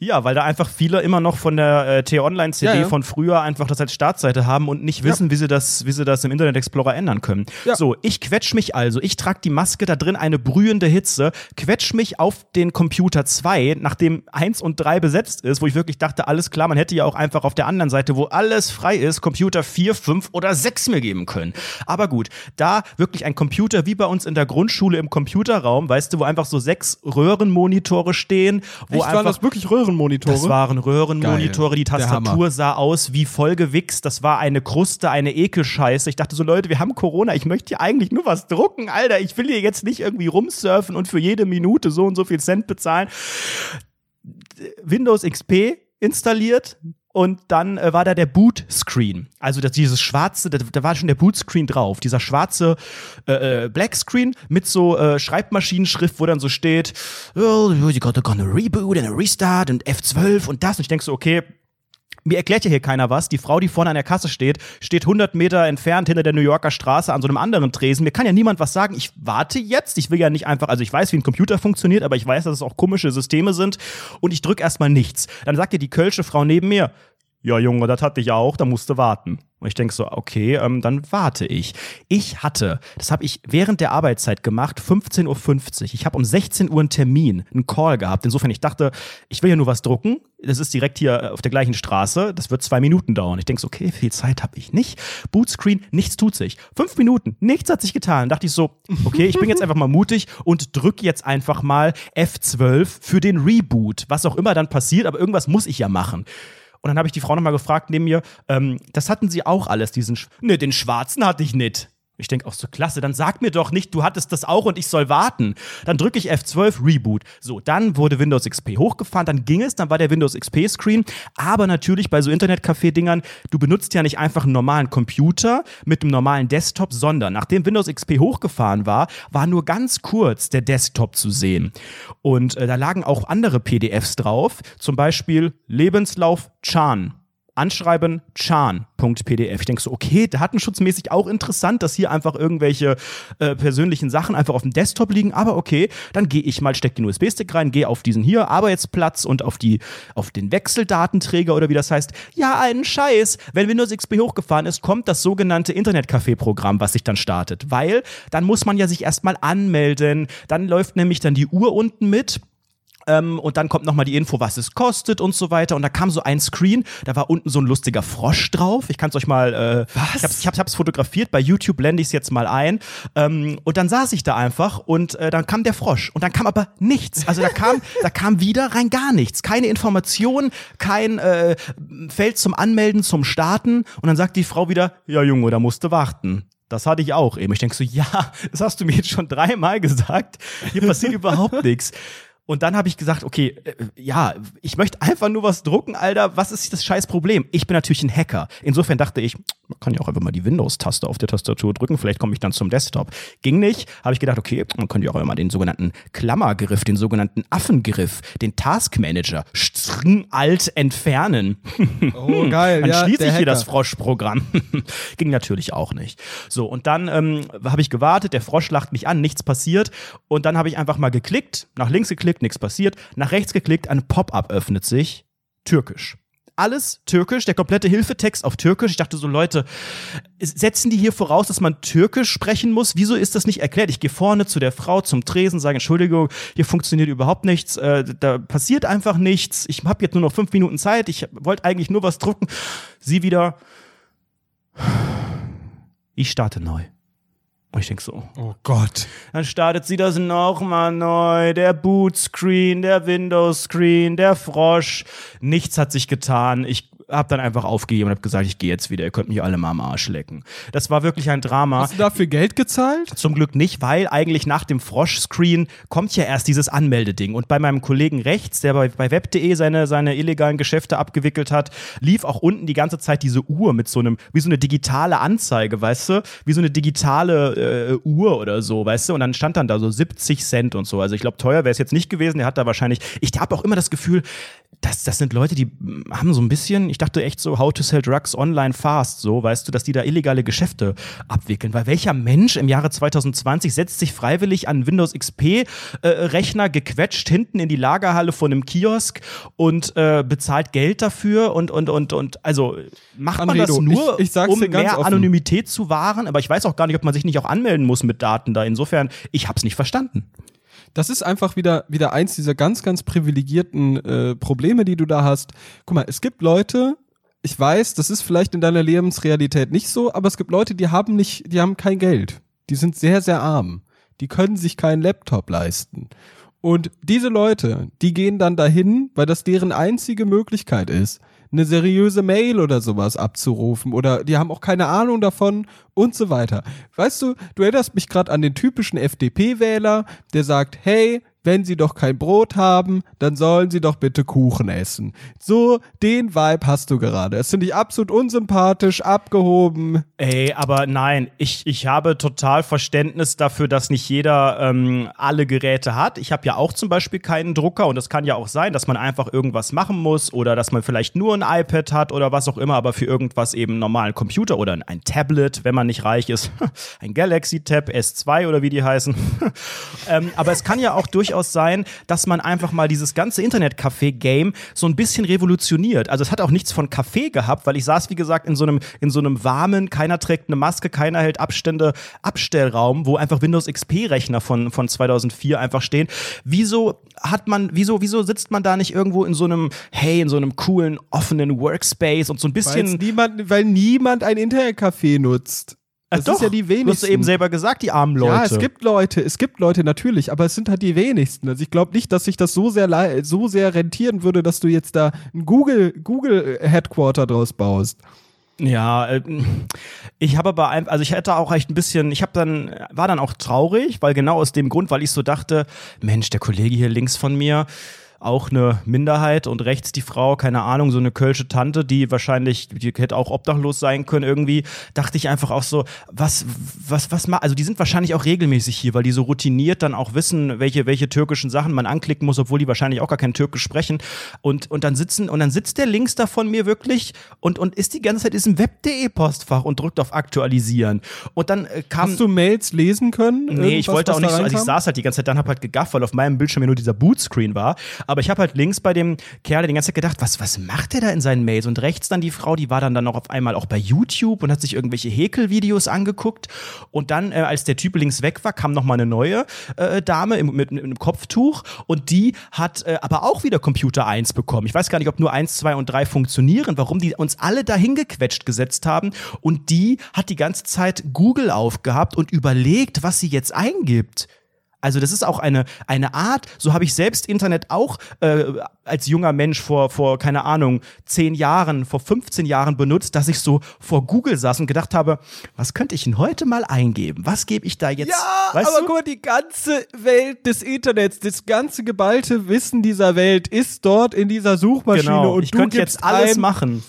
Ja, weil da einfach viele immer noch von der äh, T-Online-CD Ja, ja. von früher einfach das als Startseite haben und nicht wissen, wie, sie das, wie sie das im Internet Explorer ändern können. Ja. So, ich quetsch mich also, ich trage die Maske, da drin eine brühende Hitze, quetsch mich auf den Computer 2, nachdem 1 und 3 besetzt ist, wo ich wirklich dachte, alles klar, man hätte ja auch einfach auf der anderen Seite, wo alles frei ist, Computer 4, 5 oder 6 mir geben können. Aber gut, da wirklich ein Computer wie bei uns in der Grundschule im Computerraum, weißt du, wo einfach so sechs Röhrenmonitore stehen, wo Echt, einfach waren das wirklich Röhrenmonitore? das waren Röhrenmonitore, Geil. die Tastatur sah aus wie vollgewichst, das war eine Kruste, eine Ekelscheiße. Ich dachte so, Leute, wir haben Corona, ich möchte hier eigentlich nur was drucken, Alter. Ich will hier jetzt nicht irgendwie rumsurfen und für jede Minute so und so viel Cent bezahlen. Windows XP installiert und dann äh, war da der Boot-Screen. Also das, dieses schwarze, da, da war schon der Boot-Screen drauf. Dieser schwarze äh, äh, Black-Screen mit so äh, Schreibmaschinenschrift, wo dann so steht, oh, you gotta gonna reboot and restart und F12 und das. Und ich denke so, okay, mir erklärt ja hier keiner was. Die Frau, die vorne an der Kasse steht, steht 100 Meter entfernt hinter der New Yorker Straße an so einem anderen Tresen. Mir kann ja niemand was sagen. Ich warte jetzt. Ich will ja nicht einfach, also ich weiß, wie ein Computer funktioniert, aber ich weiß, dass es auch komische Systeme sind. Und ich drücke erstmal nichts. Dann sagt dir die kölsche Frau neben mir, ja Junge, das hatte ich auch, da musste warten. Und ich denke so, okay, ähm, dann warte ich. Ich hatte, das habe ich während der Arbeitszeit gemacht, 15.50 Uhr. Ich habe um 16 Uhr einen Termin, einen Call gehabt. Insofern, ich dachte, ich will ja nur was drucken. Das ist direkt hier auf der gleichen Straße. Das wird zwei Minuten dauern. Ich denke so, okay, viel Zeit habe ich nicht. Bootscreen, nichts tut sich. Fünf Minuten, nichts hat sich getan. Dachte ich so, okay, ich bin jetzt einfach mal mutig und drücke jetzt einfach mal F12 für den Reboot. Was auch immer dann passiert, aber irgendwas muss ich ja machen. Und dann habe ich die Frau nochmal gefragt neben mir, ähm, das hatten sie auch alles, diesen, Sch ne, den schwarzen hatte ich nicht. Ich denke auch so, klasse, dann sag mir doch nicht, du hattest das auch und ich soll warten. Dann drücke ich F12, Reboot. So, dann wurde Windows XP hochgefahren, dann ging es, dann war der Windows XP-Screen. Aber natürlich bei so Internetcafé-Dingern, du benutzt ja nicht einfach einen normalen Computer mit einem normalen Desktop, sondern nachdem Windows XP hochgefahren war, war nur ganz kurz der Desktop zu sehen. Und äh, da lagen auch andere PDFs drauf, zum Beispiel Lebenslauf Chan Anschreiben chan.pdf. Ich denke so, okay, datenschutzmäßig auch interessant, dass hier einfach irgendwelche äh, persönlichen Sachen einfach auf dem Desktop liegen, aber okay, dann gehe ich mal, stecke den USB-Stick rein, gehe auf diesen hier Arbeitsplatz und auf, die, auf den Wechseldatenträger oder wie das heißt. Ja, einen Scheiß. Wenn Windows XP hochgefahren ist, kommt das sogenannte Internetcafé-Programm, was sich dann startet, weil dann muss man ja sich erstmal anmelden, dann läuft nämlich dann die Uhr unten mit ähm, und dann kommt nochmal die Info, was es kostet und so weiter. Und da kam so ein Screen, da war unten so ein lustiger Frosch drauf. Ich kann es euch mal, äh, was? ich hab's, ich, hab's, ich hab's fotografiert, bei YouTube blende ich es jetzt mal ein. Ähm, und dann saß ich da einfach und äh, dann kam der Frosch. Und dann kam aber nichts. Also da kam, da kam wieder rein gar nichts. Keine Information, kein äh, Feld zum Anmelden, zum Starten. Und dann sagt die Frau wieder, ja Junge, da musste warten. Das hatte ich auch eben. Ich denke so, ja, das hast du mir jetzt schon dreimal gesagt. Hier passiert überhaupt nichts. Und dann habe ich gesagt, okay, äh, ja, ich möchte einfach nur was drucken, Alter. Was ist das scheiß Problem? Ich bin natürlich ein Hacker. Insofern dachte ich, man kann ja auch einfach mal die Windows-Taste auf der Tastatur drücken. Vielleicht komme ich dann zum Desktop. Ging nicht. Habe ich gedacht, okay, man könnte ja auch immer den sogenannten Klammergriff, den sogenannten Affengriff, den Taskmanager, alt entfernen. Oh, geil. dann ja, schließe ich hier das. Froschprogramm. Ging natürlich auch nicht. So, und dann ähm, habe ich gewartet, der Frosch lacht mich an, nichts passiert. Und dann habe ich einfach mal geklickt, nach links geklickt, nichts passiert, nach rechts geklickt, ein Pop-up öffnet sich, türkisch. Alles türkisch, der komplette Hilfetext auf türkisch. Ich dachte so, Leute, setzen die hier voraus, dass man türkisch sprechen muss? Wieso ist das nicht erklärt? Ich gehe vorne zu der Frau zum Tresen, sage, Entschuldigung, hier funktioniert überhaupt nichts, äh, da passiert einfach nichts. Ich habe jetzt nur noch fünf Minuten Zeit, ich wollte eigentlich nur was drucken. Sie wieder, ich starte neu. Und ich denke so, Oh Gott. dann startet sie das nochmal neu. Der Bootscreen, der Windows-Screen, der Frosch. Nichts hat sich getan. Ich habe dann einfach aufgegeben und habe gesagt, ich gehe jetzt wieder. Ihr könnt mich alle mal am Arsch lecken. Das war wirklich ein Drama. Hast du dafür Geld gezahlt? Zum Glück nicht, weil eigentlich nach dem Frosch-Screen kommt ja erst dieses Anmeldeding. Und bei meinem Kollegen rechts, der bei, bei web.de seine, seine illegalen Geschäfte abgewickelt hat, lief auch unten die ganze Zeit diese Uhr mit so einem, wie so eine digitale Anzeige, weißt du? Wie so eine digitale äh, Uhr oder so, weißt du? Und dann stand dann da so 70 Cent und so. Also ich glaube, teuer wäre es jetzt nicht gewesen. Der hat da wahrscheinlich, ich habe auch immer das Gefühl, das, das sind Leute, die haben so ein bisschen, ich dachte echt so, how to sell drugs online fast, so, weißt du, dass die da illegale Geschäfte abwickeln. Weil welcher Mensch im Jahre 2020 setzt sich freiwillig an Windows XP-Rechner äh, gequetscht hinten in die Lagerhalle von einem Kiosk und äh, bezahlt Geld dafür und, und, und, und, also macht man Anredo, das nur, ich- ich um mehr offen. Anonymität zu wahren? Aber ich weiß auch gar nicht, ob man sich nicht auch anmelden muss mit Daten da. Insofern, ich hab's nicht verstanden. Das ist einfach wieder, wieder eins dieser ganz, ganz privilegierten äh, Probleme, die du da hast. Guck mal, es gibt Leute, ich weiß, das ist vielleicht in deiner Lebensrealität nicht so, aber es gibt Leute, die haben nicht, die haben kein Geld. Die sind sehr, sehr arm. Die können sich keinen Laptop leisten. Und diese Leute, die gehen dann dahin, weil das deren einzige Möglichkeit ist, eine seriöse Mail oder sowas abzurufen oder die haben auch keine Ahnung davon und so weiter. Weißt du, du erinnerst mich gerade an den typischen FDP-Wähler, der sagt, hey, wenn sie doch kein Brot haben, dann sollen sie doch bitte Kuchen essen. So, den Vibe hast du gerade. Das finde ich absolut unsympathisch, abgehoben. Ey, aber nein, ich, ich habe total Verständnis dafür, dass nicht jeder ähm, alle Geräte hat. Ich habe ja auch zum Beispiel keinen Drucker und es kann ja auch sein, dass man einfach irgendwas machen muss oder dass man vielleicht nur ein iPad hat oder was auch immer, aber für irgendwas eben einen normalen Computer oder ein Tablet, wenn man nicht reich ist, ein Galaxy Tab S2 oder wie die heißen. ähm, aber es kann ja auch durchaus sein, dass man einfach mal dieses ganze Internetcafé-Game so ein bisschen revolutioniert. Also es hat auch nichts von Café gehabt, weil ich saß, wie gesagt, in so einem, in so einem warmen, keiner trägt eine Maske, keiner hält Abstände, Abstellraum, wo einfach Windows XP-Rechner von, von 2004 einfach stehen. Wieso hat man, wieso, wieso sitzt man da nicht irgendwo in so einem, hey, in so einem coolen, offenen Workspace und so ein bisschen. niemand, weil niemand ein Internetcafé nutzt. Das Äh, ist ja die Du hast wenigsten. eben selber gesagt, die armen Leute. Ja, es gibt Leute, es gibt Leute natürlich, aber es sind halt die wenigsten. Also ich glaube nicht, dass sich das so sehr so sehr rentieren würde, dass du jetzt da ein Google Google Headquarter draus baust. Ja, äh, ich habe aber ein, also ich hätte auch echt ein bisschen, ich habe dann war dann auch traurig, weil genau aus dem Grund, weil ich so dachte, Mensch, der Kollege hier links von mir, auch eine Minderheit und rechts die Frau, keine Ahnung, so eine kölsche Tante, die wahrscheinlich, die hätte auch obdachlos sein können irgendwie, dachte ich einfach auch so, was, was, was also die sind wahrscheinlich auch regelmäßig hier, weil die so routiniert dann auch wissen, welche, welche türkischen Sachen man anklicken muss, obwohl die wahrscheinlich auch gar kein Türkisch sprechen und, und dann sitzen, und dann sitzt der links da von mir wirklich und, und ist die ganze Zeit ist im web.de Postfach und drückt auf aktualisieren und dann äh, kam. Hast du Mails lesen können? Nee, ich wollte auch nicht so, also ich saß halt die ganze Zeit, dann hab halt gegafft, weil auf meinem Bildschirm ja nur dieser Bootscreen war aber ich habe halt links bei dem Kerl die ganze Zeit gedacht, was, was macht der da in seinen Mails? Und rechts dann die Frau, die war dann, dann noch auf einmal auch bei YouTube und hat sich irgendwelche Häkelvideos angeguckt. Und dann, äh, als der Typ links weg war, kam noch mal eine neue äh, Dame im, mit, mit, einem Kopftuch und die hat äh, aber auch wieder Computer 1 bekommen. Ich weiß gar nicht, ob nur 1, 2 und 3 funktionieren, warum die uns alle dahin gequetscht gesetzt haben. Und die hat die ganze Zeit Google aufgehabt und überlegt, was sie jetzt eingibt. Also das ist auch eine, eine Art, so habe ich selbst Internet auch äh, als junger Mensch vor, vor, keine Ahnung, zehn Jahren, vor 15 Jahren benutzt, dass ich so vor Google saß und gedacht habe, was könnte ich denn heute mal eingeben? Was gebe ich da jetzt? Ja, weißt aber du? guck mal, die ganze Welt des Internets, das ganze geballte Wissen dieser Welt ist dort in dieser Suchmaschine genau. und ich du könnte jetzt alles machen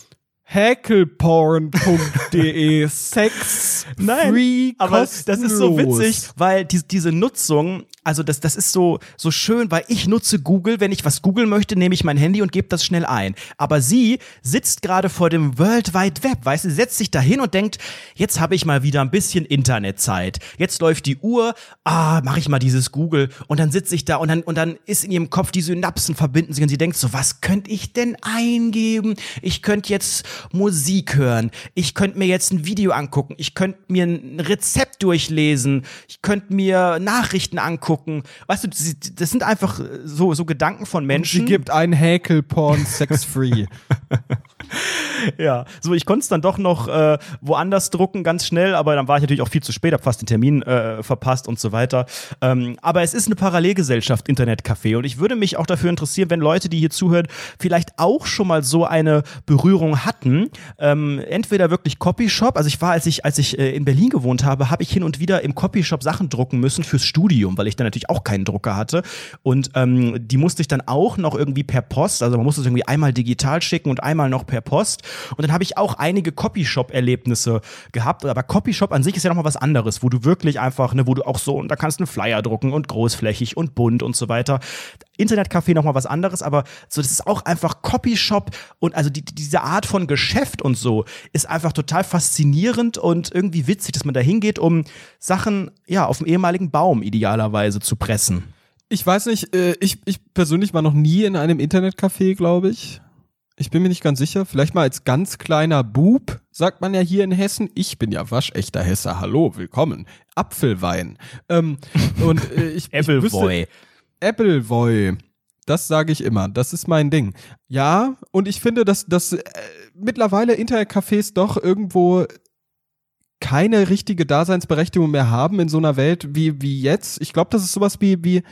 hackelporn.de Sex Nein, free aber das ist so witzig, weil die, diese Nutzung also das, das ist so, so schön, weil ich nutze Google. Wenn ich was googeln möchte, nehme ich mein Handy und gebe das schnell ein. Aber sie sitzt gerade vor dem World Wide Web, weißt du, setzt sich da hin und denkt, jetzt habe ich mal wieder ein bisschen Internetzeit. Jetzt läuft die Uhr, ah, mache ich mal dieses Google und dann sitze ich da und dann, und dann ist in ihrem Kopf die Synapsen verbinden sich und sie denkt so, was könnte ich denn eingeben? Ich könnte jetzt Musik hören. Ich könnte mir jetzt ein Video angucken. Ich könnte mir ein Rezept durchlesen. Ich könnte mir Nachrichten angucken. Weißt du, das sind einfach so, so Gedanken von Menschen. Und sie gibt einen Häkelporn sex-free. ja, so ich konnte es dann doch noch äh, woanders drucken, ganz schnell, aber dann war ich natürlich auch viel zu spät, habe fast den Termin äh, verpasst und so weiter. Ähm, aber es ist eine Parallelgesellschaft, Internetcafé. Und ich würde mich auch dafür interessieren, wenn Leute, die hier zuhören, vielleicht auch schon mal so eine Berührung hatten. Ähm, entweder wirklich Copyshop, also ich war, als ich, als ich äh, in Berlin gewohnt habe, habe ich hin und wieder im Copyshop Sachen drucken müssen fürs Studium, weil ich dann natürlich auch keinen Drucker hatte. Und ähm, die musste ich dann auch noch irgendwie per Post, also man musste es irgendwie einmal digital schicken und einmal noch per Post. Und dann habe ich auch einige Copyshop-Erlebnisse gehabt. Aber Copyshop an sich ist ja nochmal was anderes, wo du wirklich einfach, ne, wo du auch so, und da kannst du einen Flyer drucken und großflächig und bunt und so weiter. Internetcafé nochmal was anderes, aber so, das ist auch einfach Copyshop und also die, diese Art von Geschäft und so ist einfach total faszinierend und irgendwie witzig, dass man da hingeht, um Sachen, ja, auf dem ehemaligen Baum idealerweise zu pressen. Ich weiß nicht, äh, ich, ich persönlich war noch nie in einem Internetcafé, glaube ich. Ich bin mir nicht ganz sicher. Vielleicht mal als ganz kleiner Bub, sagt man ja hier in Hessen. Ich bin ja waschechter Hesse. Hallo, willkommen. Apfelwein. Ähm, und äh, ich, Appleboy. Appleboy. Das sage ich immer. Das ist mein Ding. Ja, und ich finde, dass, dass äh, mittlerweile Internetcafés doch irgendwo keine richtige Daseinsberechtigung mehr haben in so einer Welt wie, wie jetzt. Ich glaube, das ist sowas wie, wie,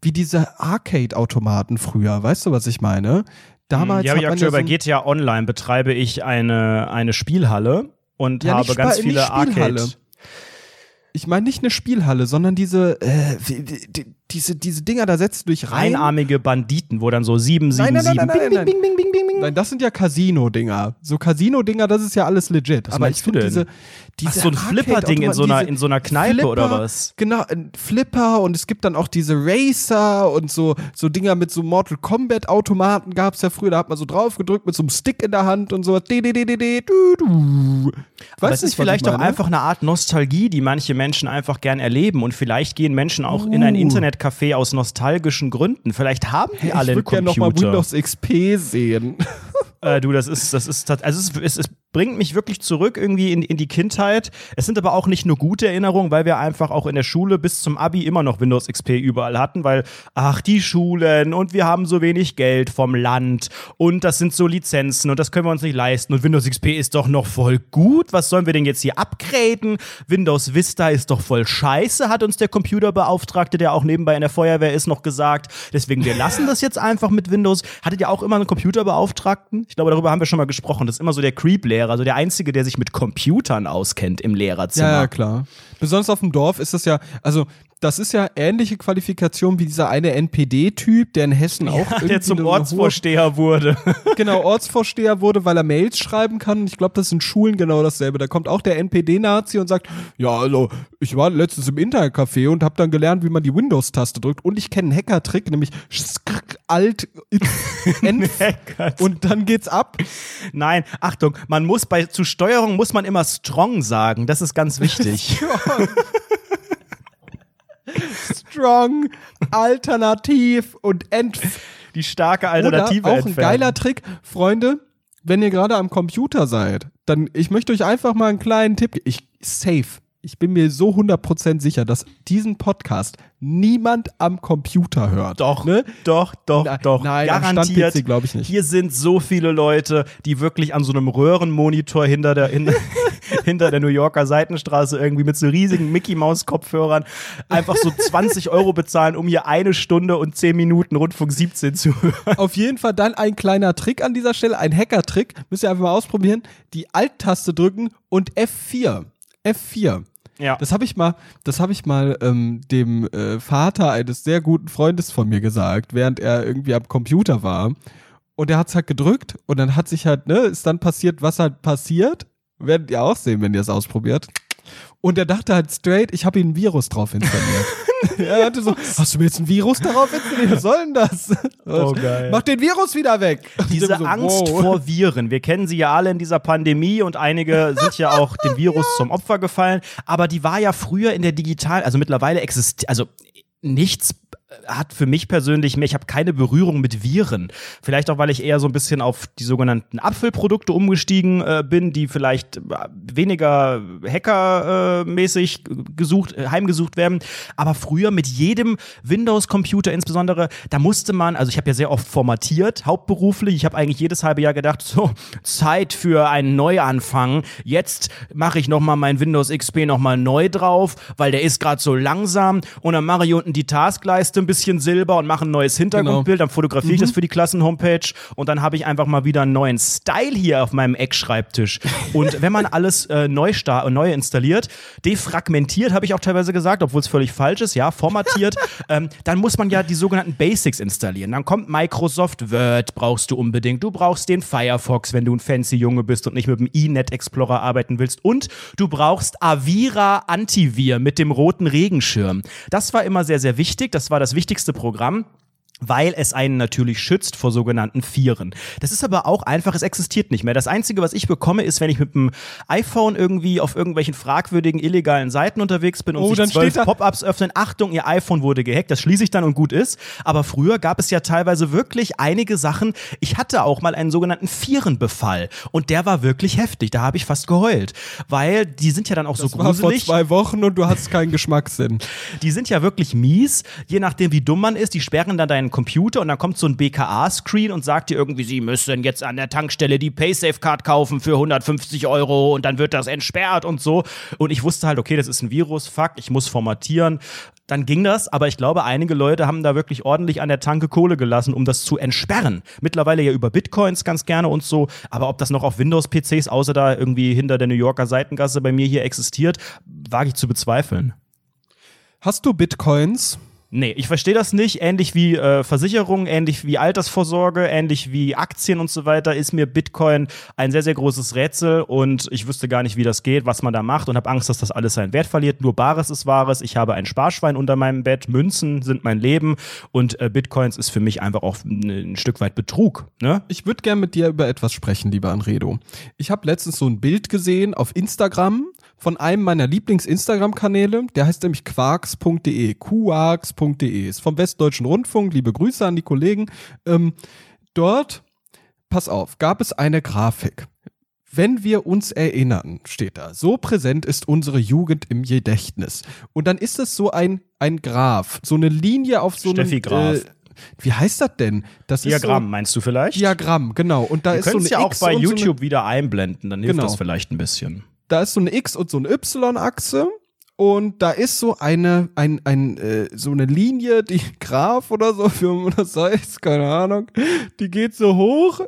wie diese Arcade-Automaten früher. Weißt du, was ich meine? Damals ja, ich aktuell ja so bei GTA Online betreibe ich eine, eine Spielhalle und ja, habe ganz viele Arcade. Ich meine nicht eine Spielhalle, sondern diese, äh, diese, diese Dinger, da setzt du dich rein. Einarmige Banditen, wo dann so 777 nein, nein, nein, nein, bing, bing, bing, bing, bing. Nein, das sind ja Casino-Dinger. So Casino-Dinger, das ist ja alles legit. Was Aber ich finde diese, diese Ach, so ein Flipper-Ding in, so einer, in so einer Kneipe Flipper, oder was? Genau, ein Flipper und es gibt dann auch diese Racer und so, so Dinger mit so Mortal Kombat-Automaten gab es ja früher. Da hat man so drauf gedrückt mit so einem Stick in der Hand und so. Aber es ist vielleicht auch einfach eine Art Nostalgie, die manche Menschen einfach gern erleben. Und vielleicht gehen Menschen auch uh. in ein uh. Internetcafé aus nostalgischen Gründen. Vielleicht haben die hey, alle einen Computer. Ich würde gerne nochmal Windows XP sehen. Äh, du, das ist, das ist, also es, es, es bringt mich wirklich zurück irgendwie in, in die Kindheit. Es sind aber auch nicht nur gute Erinnerungen, weil wir einfach auch in der Schule bis zum Abi immer noch Windows XP überall hatten, weil, ach, die Schulen und wir haben so wenig Geld vom Land und das sind so Lizenzen und das können wir uns nicht leisten und Windows XP ist doch noch voll gut. Was sollen wir denn jetzt hier upgraden? Windows Vista ist doch voll scheiße, hat uns der Computerbeauftragte, der auch nebenbei in der Feuerwehr ist, noch gesagt. Deswegen, wir lassen das jetzt einfach mit Windows. Hattet ihr auch immer einen Computerbeauftragten? Ich glaube, darüber haben wir schon mal gesprochen. Das ist immer so der Creep-Lehrer Lehrer, also der Einzige, der sich mit Computern auskennt im Lehrerzimmer. Ja, ja, klar. Besonders auf dem Dorf ist das ja, also das ist ja ähnliche Qualifikation wie dieser eine NPD-Typ, der in Hessen auch Ja, der zum Ortsvorsteher wurde. Genau, Ortsvorsteher wurde, weil er Mails schreiben kann. Und ich glaube, das in Schulen genau dasselbe. Da kommt auch der NPD-Nazi und sagt, ja, also ich war letztens im Internetcafé und habe dann gelernt, wie man die Windows-Taste drückt. Und ich kenne einen Hacker-Trick, nämlich Alt, und dann geht's ab. Nein, Achtung, man muss bei zu Steuerung muss man immer strong sagen. Das ist ganz wichtig. Strong, Alternativ und Entf. Die starke Oder Alternative auch ein geiler Trick, Freunde, wenn ihr gerade am Computer seid, dann ich möchte euch einfach mal einen kleinen Tipp. geben. Ich safe. Ich bin mir so 100% sicher, dass diesen Podcast niemand am Computer hört. Doch, ne? doch, doch, Na- doch. nein, Garantiert. Stand-PC glaub ich nicht. Hier sind so viele Leute, die wirklich an so einem Röhrenmonitor hinter der, hinter, hinter der New Yorker Seitenstraße irgendwie mit so riesigen Mickey-Maus-Kopfhörern einfach so 20 Euro bezahlen, um hier eine Stunde und 10 Minuten Rundfunk 17 zu hören. Auf jeden Fall dann ein kleiner Trick an dieser Stelle, ein Hacker-Trick. Müsst ihr einfach mal ausprobieren. Die Alt-Taste drücken und F4. F4. Ja. Das habe ich mal, das habe ich mal ähm, dem äh, Vater eines sehr guten Freundes von mir gesagt, während er irgendwie am Computer war. Und er hat's halt gedrückt und dann hat sich halt, ne, ist dann passiert, was halt passiert. Werdet ihr auch sehen, wenn ihr es ausprobiert. Und er dachte halt straight, ich habe ihm ein Virus drauf installiert. er hatte so, hast du mir jetzt ein Virus darauf installiert? Was soll denn das? Oh, geil. Mach den Virus wieder weg. Diese so, Angst wow. vor Viren. Wir kennen sie ja alle in dieser Pandemie und einige sind ja auch dem Virus zum Opfer gefallen. Aber die war ja früher in der Digital, also mittlerweile existiert, also nichts hat für mich persönlich mehr, ich habe keine Berührung mit Viren. Vielleicht auch, weil ich eher so ein bisschen auf die sogenannten Apfelprodukte umgestiegen äh, bin, die vielleicht äh, weniger hackermäßig gesucht, äh, heimgesucht werden. Aber früher mit jedem Windows-Computer insbesondere, da musste man, also ich habe ja sehr oft formatiert, hauptberuflich. Ich habe eigentlich jedes halbe Jahr gedacht, so, Zeit für einen Neuanfang. Jetzt mache ich nochmal mein Windows XP nochmal neu drauf, weil der ist gerade so langsam. Und dann mache ich unten die Taskleiste ein bisschen silber und mache ein neues Hintergrundbild. Dann fotografiere ich das für die Klassen-Homepage und dann habe ich einfach mal wieder einen neuen Style hier auf meinem Eckschreibtisch. Und wenn man alles äh, neu, neu installiert, defragmentiert, habe ich auch teilweise gesagt, obwohl es völlig falsch ist, ja, formatiert, ähm, dann muss man ja die sogenannten Basics installieren. Dann kommt Microsoft Word, brauchst du unbedingt. Du brauchst den Firefox, wenn du ein fancy Junge bist und nicht mit dem eNet Explorer arbeiten willst. Und du brauchst Avira Antivir mit dem roten Regenschirm. Das war immer sehr, sehr wichtig. Das war das wichtigste Programm weil es einen natürlich schützt vor sogenannten Viren. Das ist aber auch einfach, es existiert nicht mehr. Das Einzige, was ich bekomme, ist, wenn ich mit dem iPhone irgendwie auf irgendwelchen fragwürdigen illegalen Seiten unterwegs bin und Oh, sich zwölf Pop-ups öffnen. Achtung, ihr iPhone wurde gehackt. Das schließe ich dann und gut ist. Aber früher gab es ja teilweise wirklich einige Sachen. Ich hatte auch mal einen sogenannten Virenbefall und der war wirklich heftig. Da habe ich fast geheult, weil die sind ja dann auch Das so war vor gruselig. zwei Wochen und du hast keinen Geschmackssinn. Die sind ja wirklich mies, je nachdem, wie dumm man ist. Die sperren dann deinen Computer und dann kommt so ein BKA-Screen und sagt dir irgendwie, sie müssen jetzt an der Tankstelle die Paysafe-Card kaufen für 150 Euro und dann wird das entsperrt und so. Und ich wusste halt, okay, das ist ein Virus, fuck, ich muss formatieren. Dann ging das, aber ich glaube, einige Leute haben da wirklich ordentlich an der Tanke Kohle gelassen, um das zu entsperren. Mittlerweile ja über Bitcoins ganz gerne und so, aber ob das noch auf Windows-PCs, außer da irgendwie hinter der New Yorker Seitengasse bei mir hier existiert, wage ich zu bezweifeln. Hast du Bitcoins? Nee, ich verstehe das nicht. Ähnlich wie äh, Versicherung, ähnlich wie Altersvorsorge, ähnlich wie Aktien und so weiter, ist mir Bitcoin ein sehr, sehr großes Rätsel und ich wüsste gar nicht, wie das geht, was man da macht und habe Angst, dass das alles seinen Wert verliert. Nur Bares ist Wahres. Ich habe ein Sparschwein unter meinem Bett, Münzen sind mein Leben und äh, Bitcoins ist für mich einfach auch ein, Stück weit Betrug. Ne? Ich würde gern mit dir über etwas sprechen, lieber Anredo. Ich habe letztens so ein Bild gesehen auf Instagram von einem meiner Lieblings-Instagram-Kanäle. Der heißt nämlich quarks.de. quarks.de. Ist vom Westdeutschen Rundfunk. Liebe Grüße an die Kollegen. Ähm, dort, pass auf, gab es eine Grafik. Wenn wir uns erinnern, steht da, so präsent ist unsere Jugend im Gedächtnis. Und dann ist es so ein, ein Graph, so eine Linie auf so einem. Steffi-Graph. Äh, wie heißt das denn? Das Diagramm, ist meinst du vielleicht? so, Diagramm, genau. Und da Wir ist so eine ja auch X bei und so eine- YouTube wieder einblenden, dann hilft Genau. das vielleicht ein bisschen. Da ist so eine X und so eine Y-Achse und da ist so eine, ein, ein, äh, so eine Linie, die Graph oder so, wie man das heißt, keine Ahnung, die geht so hoch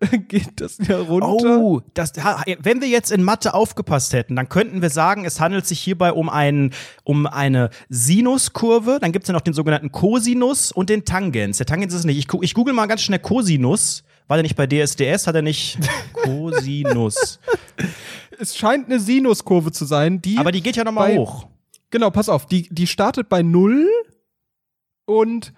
dann geht das wieder runter. Oh, das, wenn wir jetzt in Mathe aufgepasst hätten, dann könnten wir sagen, es handelt sich hierbei um, einen, um eine Sinuskurve. Dann gibt es ja noch den sogenannten Cosinus und den Tangens. Der Tangens ist es nicht. Ich, ich google mal ganz schnell Cosinus. War der nicht bei DSDS? Hat er nicht Cosinus? Es scheint eine Sinuskurve zu sein, die. Aber die geht ja nochmal hoch. genau, pass auf, die, die startet bei null und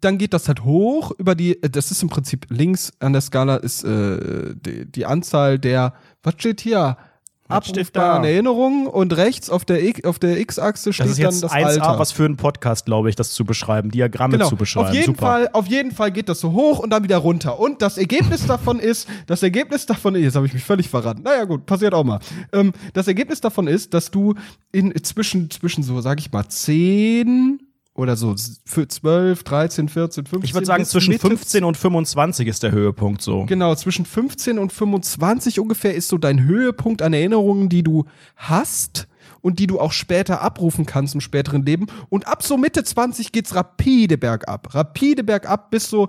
dann geht das halt hoch über die, äh, das ist im Prinzip links an der Skala ist äh, die, die Anzahl der, was steht hier? Abrufbaren da? Erinnerungen und rechts auf der, auf der X-Achse steht Das ist dann jetzt das 1A, Alter. was für einen Podcast, glaube ich, das zu beschreiben, Diagramme Genau. zu beschreiben. Auf jeden Super. Fall, auf jeden Fall geht das so hoch und dann wieder runter. Und das Ergebnis davon ist, das Ergebnis davon ist, jetzt habe ich mich völlig verraten. Naja, gut, passiert auch mal. Ähm, das Ergebnis davon ist, dass du in zwischen zwischen so, sag ich mal, 10 oder so für 12, 13, 14, 15 Ich würde sagen, zwischen Mitte 15 und 25 ist der Höhepunkt so. Genau, zwischen 15 und 25 ungefähr ist so dein Höhepunkt an Erinnerungen, die du hast und die du auch später abrufen kannst im späteren Leben. Und ab so Mitte 20 geht's rapide bergab. Rapide bergab bis so,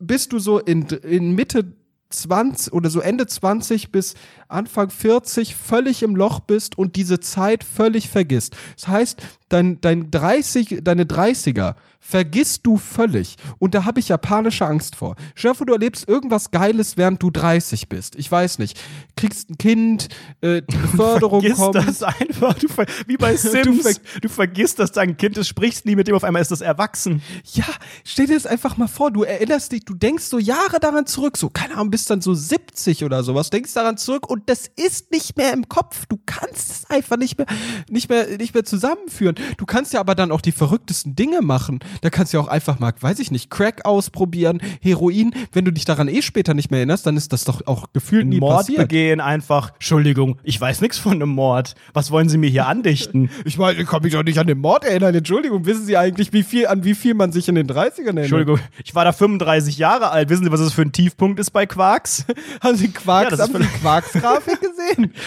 bis du so in, in Mitte 20 oder so Ende 20 bis Anfang 40 völlig im Loch bist und diese Zeit völlig vergisst. Das heißt, dein, dein 30, deine 30er vergisst du völlig. Und da habe ich ja panische Angst vor. Stell dir vor, du erlebst irgendwas Geiles, während du 30 bist. Ich weiß nicht. Kriegst ein Kind, äh, die Beförderung Vergiss kommt. das einfach. Du ver wie bei Sims. ver- du, vergisst, dass dein Kind ist, sprichst nie mit dem, auf einmal ist das erwachsen. Ja, stell dir das einfach mal vor, du erinnerst dich, du denkst so Jahre daran zurück, so, keine Ahnung, bist dann so 70 oder sowas, denkst daran zurück und das ist nicht mehr im Kopf. Du kannst es einfach nicht mehr, nicht mehr, nicht mehr zusammenführen. Du kannst ja aber dann auch die verrücktesten Dinge machen. Da kannst du ja auch einfach mal, weiß ich nicht, Crack ausprobieren, Heroin. Wenn du dich daran eh später nicht mehr erinnerst, dann ist das doch auch gefühlt nie Mord passiert. begehen einfach. Entschuldigung, ich weiß nichts von einem Mord. Was wollen Sie mir hier andichten? Ich meine, ich kann mich doch nicht an den Mord erinnern. Entschuldigung, wissen Sie eigentlich, wie viel, an wie viel man sich in den 30ern erinnert? Entschuldigung, ich war da 35 Jahre alt. Wissen Sie, was das für ein Tiefpunkt ist bei Quarks? Haben Sie Quarks, Ja, haben Sie Quarks-Grafik gesehen?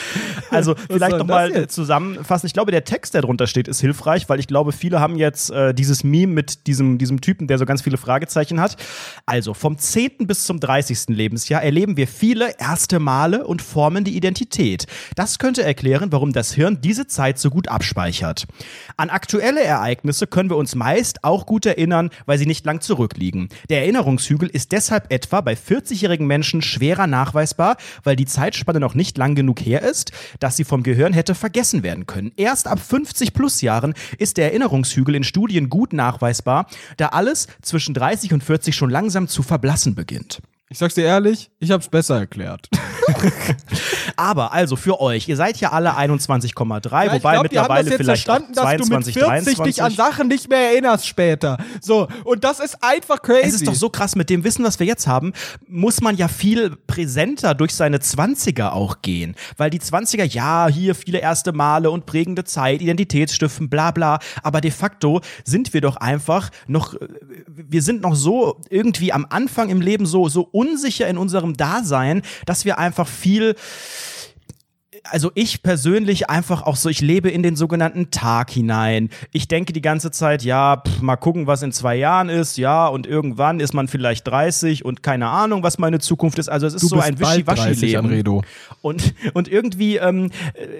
Also Was vielleicht nochmal zusammenfassen. Ich glaube, der Text, der drunter steht, ist hilfreich, weil ich glaube, viele haben jetzt äh, dieses Meme mit diesem, diesem Typen, der so ganz viele Fragezeichen hat. Also vom 10. bis zum 30. Lebensjahr erleben wir viele erste Male und formen die Identität. Das könnte erklären, warum das Hirn diese Zeit so gut abspeichert. An aktuelle Ereignisse können wir uns meist auch gut erinnern, weil sie nicht lang zurückliegen. Der Erinnerungshügel ist deshalb etwa bei 40-jährigen Menschen schwerer nachweisbar, weil die Zeitspanne noch nicht lang genug her ist, dass sie vom Gehirn hätte vergessen werden können. Erst ab 50 plus Jahren ist der Erinnerungshügel in Studien gut nachweisbar, da alles zwischen 30 und 40 schon langsam zu verblassen beginnt. Ich sag's dir ehrlich, ich hab's besser erklärt. Aber also für euch, ihr seid ja alle 21,3, Ja, wobei glaub, mittlerweile vielleicht verstanden, dass du mit 22, 40 23. dich an Sachen nicht mehr erinnerst später. So, und das ist einfach crazy. Es ist doch so krass, mit dem Wissen, was wir jetzt haben, muss man ja viel präsenter durch seine 20er auch gehen. Weil die 20er, ja, hier viele erste Male und prägende Zeit, Identitätsstiften, bla bla. Aber de facto sind wir doch einfach noch, äh, wir sind noch so irgendwie am Anfang im Leben so, so unsicher in unserem Dasein, dass wir einfach viel also ich persönlich einfach auch so, ich lebe in den sogenannten Tag hinein. Ich denke die ganze Zeit, ja, pff, mal gucken, was in zwei Jahren ist, ja, und irgendwann ist man vielleicht 30 und keine Ahnung, was meine Zukunft ist. Also es ist du so ein bald 30, Wischiwaschi-Leben. Und, und irgendwie ähm,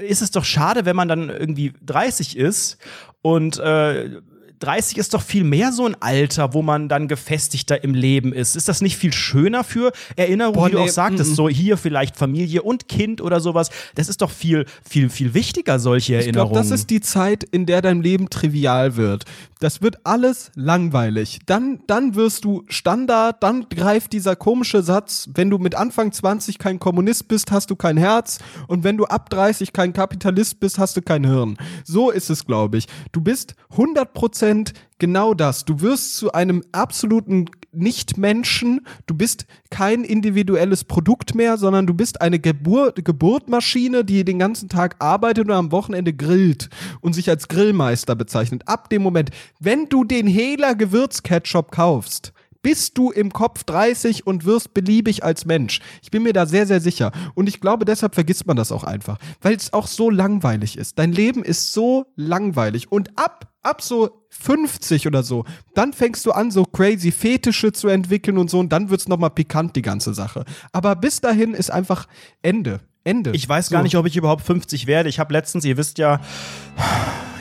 ist es doch schade, wenn man dann irgendwie 30 ist und äh, 30 ist doch viel mehr so ein Alter, wo man dann gefestigter im Leben ist. Ist das nicht viel schöner für Erinnerungen, Boah, wie du nee, auch sagtest, mm, mm. so hier vielleicht Familie und Kind oder sowas? Das ist doch viel, viel, viel wichtiger, solche Ich Erinnerungen. glaube, das ist die Zeit, in der dein Leben trivial wird. Das wird alles langweilig. Dann, dann wirst du Standard, dann greift dieser komische Satz, wenn du mit Anfang 20 kein Kommunist bist, hast du kein Herz und wenn du ab 30 kein Kapitalist bist, hast du kein Hirn. So ist es, glaube ich. Du bist 100% genau das. Du wirst zu einem absoluten Nicht-Menschen. Du bist kein individuelles Produkt mehr, sondern du bist eine Gebur Geburtmaschine, die den ganzen Tag arbeitet und am Wochenende grillt und sich als Grillmeister bezeichnet. Ab dem Moment, wenn du den Hehler Gewürzketchup kaufst, bist du im Kopf 30 und wirst beliebig als Mensch. Ich bin mir da sehr, sehr sicher. Und ich glaube, deshalb vergisst man das auch einfach, weil es auch so langweilig ist. Dein Leben ist so langweilig. Und ab ab so 50 oder so, dann fängst du an, so crazy Fetische zu entwickeln und so, und dann wird's nochmal pikant, die ganze Sache. Aber bis dahin ist einfach Ende. Ende. Ich weiß so. gar nicht, ob ich überhaupt 50 werde. Ich habe letztens, ihr wisst ja,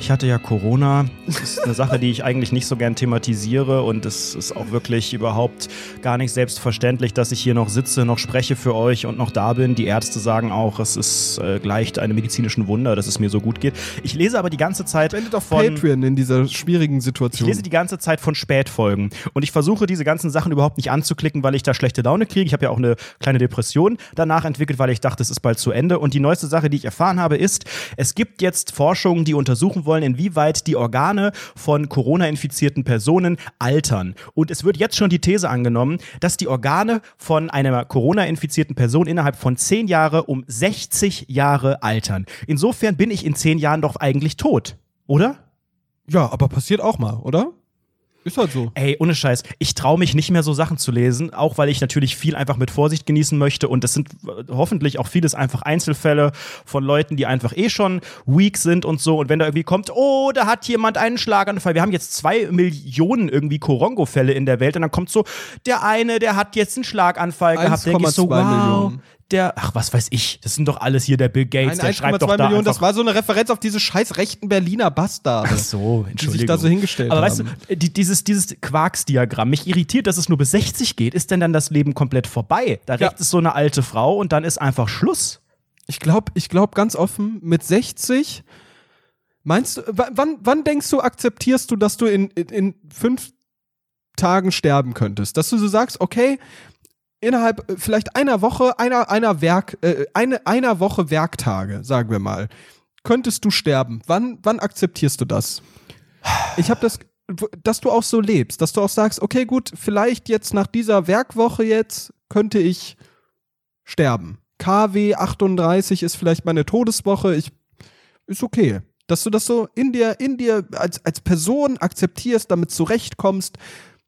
ich hatte ja Corona. Das ist eine Sache, die ich eigentlich nicht so gern thematisiere und es ist auch wirklich überhaupt gar nicht selbstverständlich, dass ich hier noch sitze, noch spreche für euch und noch da bin. Die Ärzte sagen auch, es ist äh, gleicht einem medizinischen Wunder, dass es mir so gut geht. Ich lese aber die ganze Zeit Spendet auf von Patreon in dieser schwierigen ich Situation. lese die ganze Zeit von Spätfolgen und ich versuche diese ganzen Sachen überhaupt nicht anzuklicken, weil ich da schlechte Laune kriege. Ich habe ja auch eine kleine Depression danach entwickelt, weil ich dachte, es ist bald zu Ende. Und die neueste Sache, die ich erfahren habe, ist, es gibt jetzt Forschungen, die untersuchen wollen, inwieweit die Organe von Corona-infizierten Personen altern. Und es wird jetzt schon die These angenommen, dass die Organe von einer Corona-infizierten Person innerhalb von zehn Jahre um 60 Jahre altern. Insofern bin ich in zehn Jahren doch eigentlich tot, oder? ja, aber passiert auch mal, oder? Ist halt so. Ey, ohne Scheiß, ich traue mich nicht mehr so Sachen zu lesen, auch weil ich natürlich viel einfach mit Vorsicht genießen möchte. Und das sind äh, hoffentlich auch vieles einfach Einzelfälle von Leuten, die einfach eh schon weak sind und so. Und wenn da irgendwie kommt, oh, da hat jemand einen Schlaganfall, wir haben jetzt zwei Millionen irgendwie Korongo-Fälle in der Welt. Und dann kommt so, der eine, der hat jetzt einen Schlaganfall gehabt, denke ich so, 1,2 wow, Millionen. Der, ach, was weiß ich, das sind doch alles hier der Bill Gates, Ein der schreibt doch 1,2 da Millionen, das war so eine Referenz auf diese scheiß rechten Berliner Bastarde. Ach so, die Entschuldigung. sich da so hingestellt Aber haben. weißt du, die, dieses, dieses Quarksdiagramm, mich irritiert, dass es nur bis 60 geht. Ist denn dann das Leben komplett vorbei? Da Ja. rechts ist so eine alte Frau und dann ist einfach Schluss. Ich glaube, ich glaube ganz offen, mit 60, meinst du, wa- wann, wann denkst du, akzeptierst du, dass du in, in, in fünf Tagen sterben könntest? Dass du so sagst, okay, innerhalb äh, vielleicht einer Woche, einer, einer Werk, äh, eine, einer Woche Werktage, sagen wir mal, könntest du sterben. Wann, wann akzeptierst du das? Ich habe das, dass du auch so lebst, dass du auch sagst, okay, gut, vielleicht jetzt nach dieser Werkwoche jetzt könnte ich sterben. KW 38 ist vielleicht meine Todeswoche, ich ist okay. Dass du das so in dir, in dir als, als Person akzeptierst, damit zurechtkommst,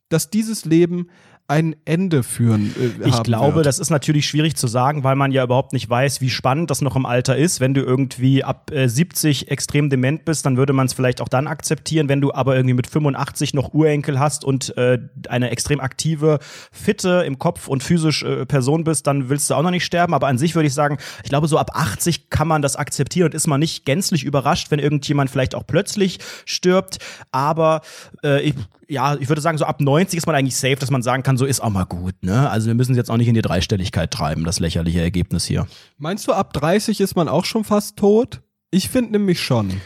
dass dieses Leben ein Ende führen äh, Ich glaube, wird. das ist natürlich schwierig zu sagen, weil man ja überhaupt nicht weiß, wie spannend das noch im Alter ist. Wenn du irgendwie ab äh, 70 extrem dement bist, dann würde man es vielleicht auch dann akzeptieren. Wenn du aber irgendwie mit 85 noch Urenkel hast und äh, eine extrem aktive, fitte im Kopf und physisch äh, Person bist, dann willst du auch noch nicht sterben. Aber an sich würde ich sagen, ich glaube, so ab 80 kann man das akzeptieren und ist man nicht gänzlich überrascht, wenn irgendjemand vielleicht auch plötzlich stirbt. Aber äh, ich, ja, ich würde sagen, so ab 90 ist man eigentlich safe, dass man sagen kann, so ist auch mal gut, ne? Also wir müssen es jetzt auch nicht in die Dreistelligkeit treiben, das lächerliche Ergebnis hier. Meinst du, ab 30 ist man auch schon fast tot? Ich finde nämlich schon.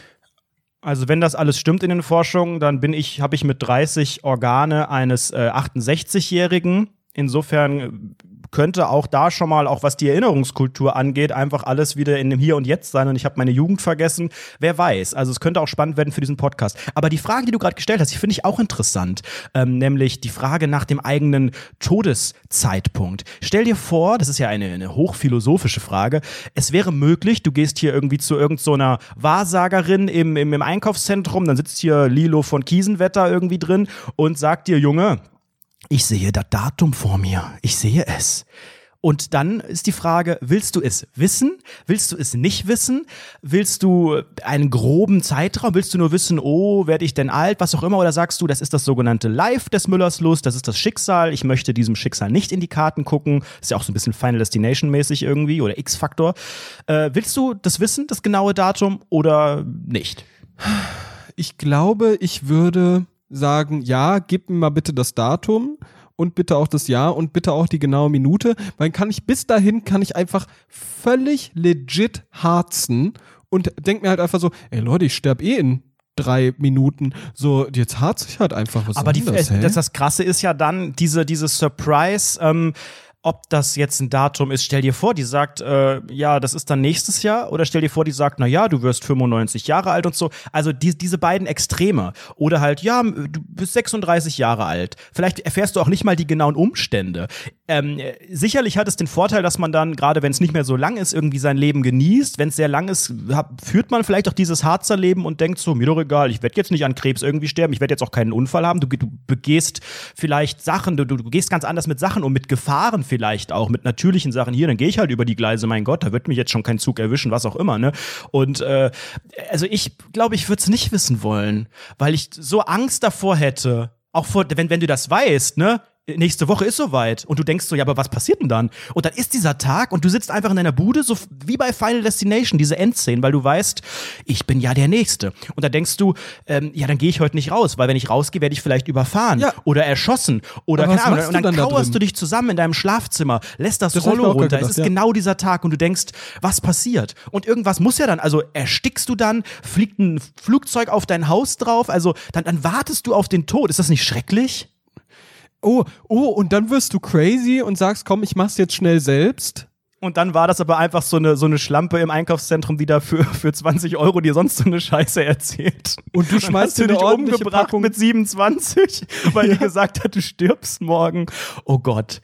Also wenn das alles stimmt in den Forschungen, dann bin ich, habe ich mit 30 Organe eines äh, 68-Jährigen. Insofern könnte auch da schon mal, auch was die Erinnerungskultur angeht, einfach alles wieder in dem Hier und Jetzt sein und ich habe meine Jugend vergessen. Wer weiß. Also es könnte auch spannend werden für diesen Podcast. Aber die Frage, die du gerade gestellt hast, die finde ich auch interessant. Ähm, nämlich die Frage nach dem eigenen Todeszeitpunkt. Stell dir vor, das ist ja eine, eine hochphilosophische Frage, es wäre möglich, du gehst hier irgendwie zu irgendeiner Wahrsagerin im, im, im Einkaufszentrum, dann sitzt hier Lilo von Kiesenwetter irgendwie drin und sagt dir, Junge, ich sehe das Datum vor mir. Ich sehe es. Und dann ist die Frage, willst du es wissen? Willst du es nicht wissen? Willst du einen groben Zeitraum? Willst du nur wissen, oh, werde ich denn alt? Was auch immer. Oder sagst du, das ist das sogenannte Life des Müllers Lust, das ist das Schicksal. Ich möchte diesem Schicksal nicht in die Karten gucken. Ist ja auch so ein bisschen Final Destination mäßig irgendwie oder X-Faktor. Äh, willst du das wissen, das genaue Datum oder nicht? Ich glaube, ich würde sagen, ja, gib mir mal bitte das Datum und bitte auch das Jahr und bitte auch die genaue Minute, weil dann kann ich bis dahin kann ich einfach völlig legit harzen und denk mir halt einfach so, ey Leute, ich sterb eh in drei Minuten. So, jetzt harz ich halt einfach. Was Aber die, das, das, das Krasse ist ja dann diese, diese Surprise, ähm, ob das jetzt ein Datum ist. Stell dir vor, die sagt, äh, ja, das ist dann nächstes Jahr. Oder stell dir vor, die sagt, na ja, du wirst 95 Jahre alt und so. Also die, diese beiden Extreme. Oder halt, ja, du bist 36 Jahre alt. Vielleicht erfährst du auch nicht mal die genauen Umstände. Ähm, äh, sicherlich hat es den Vorteil, dass man dann, gerade wenn es nicht mehr so lang ist, irgendwie sein Leben genießt. Wenn es sehr lang ist, hab, führt man vielleicht auch dieses Harzer Leben und denkt so, mir doch egal, ich werde jetzt nicht an Krebs irgendwie sterben, ich werde jetzt auch keinen Unfall haben. Du, du begehst vielleicht Sachen, du, du, du gehst ganz anders mit Sachen um, mit Gefahren vielleicht auch mit natürlichen Sachen hier, dann gehe ich halt über die Gleise, mein Gott, da wird mich jetzt schon kein Zug erwischen, was auch immer, ne? Und äh, also ich glaube, ich würde es nicht wissen wollen, weil ich so Angst davor hätte, auch vor, wenn, wenn du das weißt, ne? Nächste Woche ist soweit und du denkst so, ja, aber was passiert denn dann? Und dann ist dieser Tag und du sitzt einfach in deiner Bude, so wie bei Final Destination, diese Endszenen, weil du weißt, ich bin ja der Nächste. Und da denkst du, ähm, ja, dann gehe ich heute nicht raus, weil wenn ich rausgehe, werde ich vielleicht überfahren Ja. oder erschossen oder Aber keine Ahnung. Und dann dann da kauerst drin? du dich zusammen in deinem Schlafzimmer, lässt das, Das Rollo runter. gedacht, es ist ja. genau dieser Tag und du denkst, was passiert? Und irgendwas muss ja dann, also erstickst du dann, fliegt ein Flugzeug auf dein Haus drauf, also dann, dann wartest du auf den Tod. Ist das nicht schrecklich? Oh, oh, und dann wirst du crazy und sagst, komm, ich mach's jetzt schnell selbst. Und dann war das aber einfach so eine, so eine Schlampe im Einkaufszentrum, die da für, für 20 Euro dir sonst so eine Scheiße erzählt. Und du Dann schmeißt hast du dir eine dich umgebracht Packung- mit 27, weil die gesagt hat, du stirbst morgen. Oh Gott.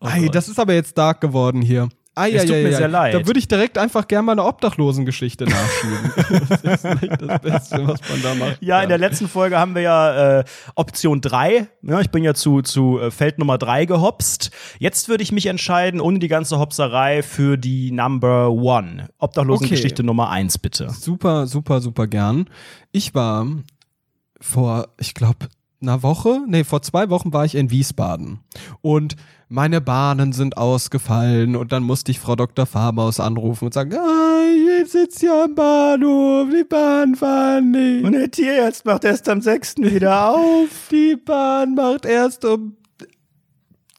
Oh Ei, Gott. das ist aber jetzt dark geworden hier. Ei, Es ei, tut ei, mir ei. sehr leid. Da würde ich direkt einfach gerne mal eine Obdachlosengeschichte nachschieben. das ist nicht das Beste, was man da macht. Ja, in der letzten Folge haben wir ja äh, Option 3. Ja, ich bin ja zu, zu äh, Feld Nummer 3 gehopst. Jetzt würde ich mich entscheiden, ohne die ganze Hopserei, für die Number One. Obdachlosengeschichte Nummer 1, bitte. Super, super, super gern. Ich war vor, ich glaube, einer Woche, nee, vor zwei Wochen war ich in Wiesbaden. Und meine Bahnen sind ausgefallen und dann musste ich Frau Dr. Farmaus anrufen und sagen, ah, ich sitze hier am Bahnhof, die Bahn fahren nicht. der Tierarzt macht erst am 6. wieder auf. Die Bahn macht erst um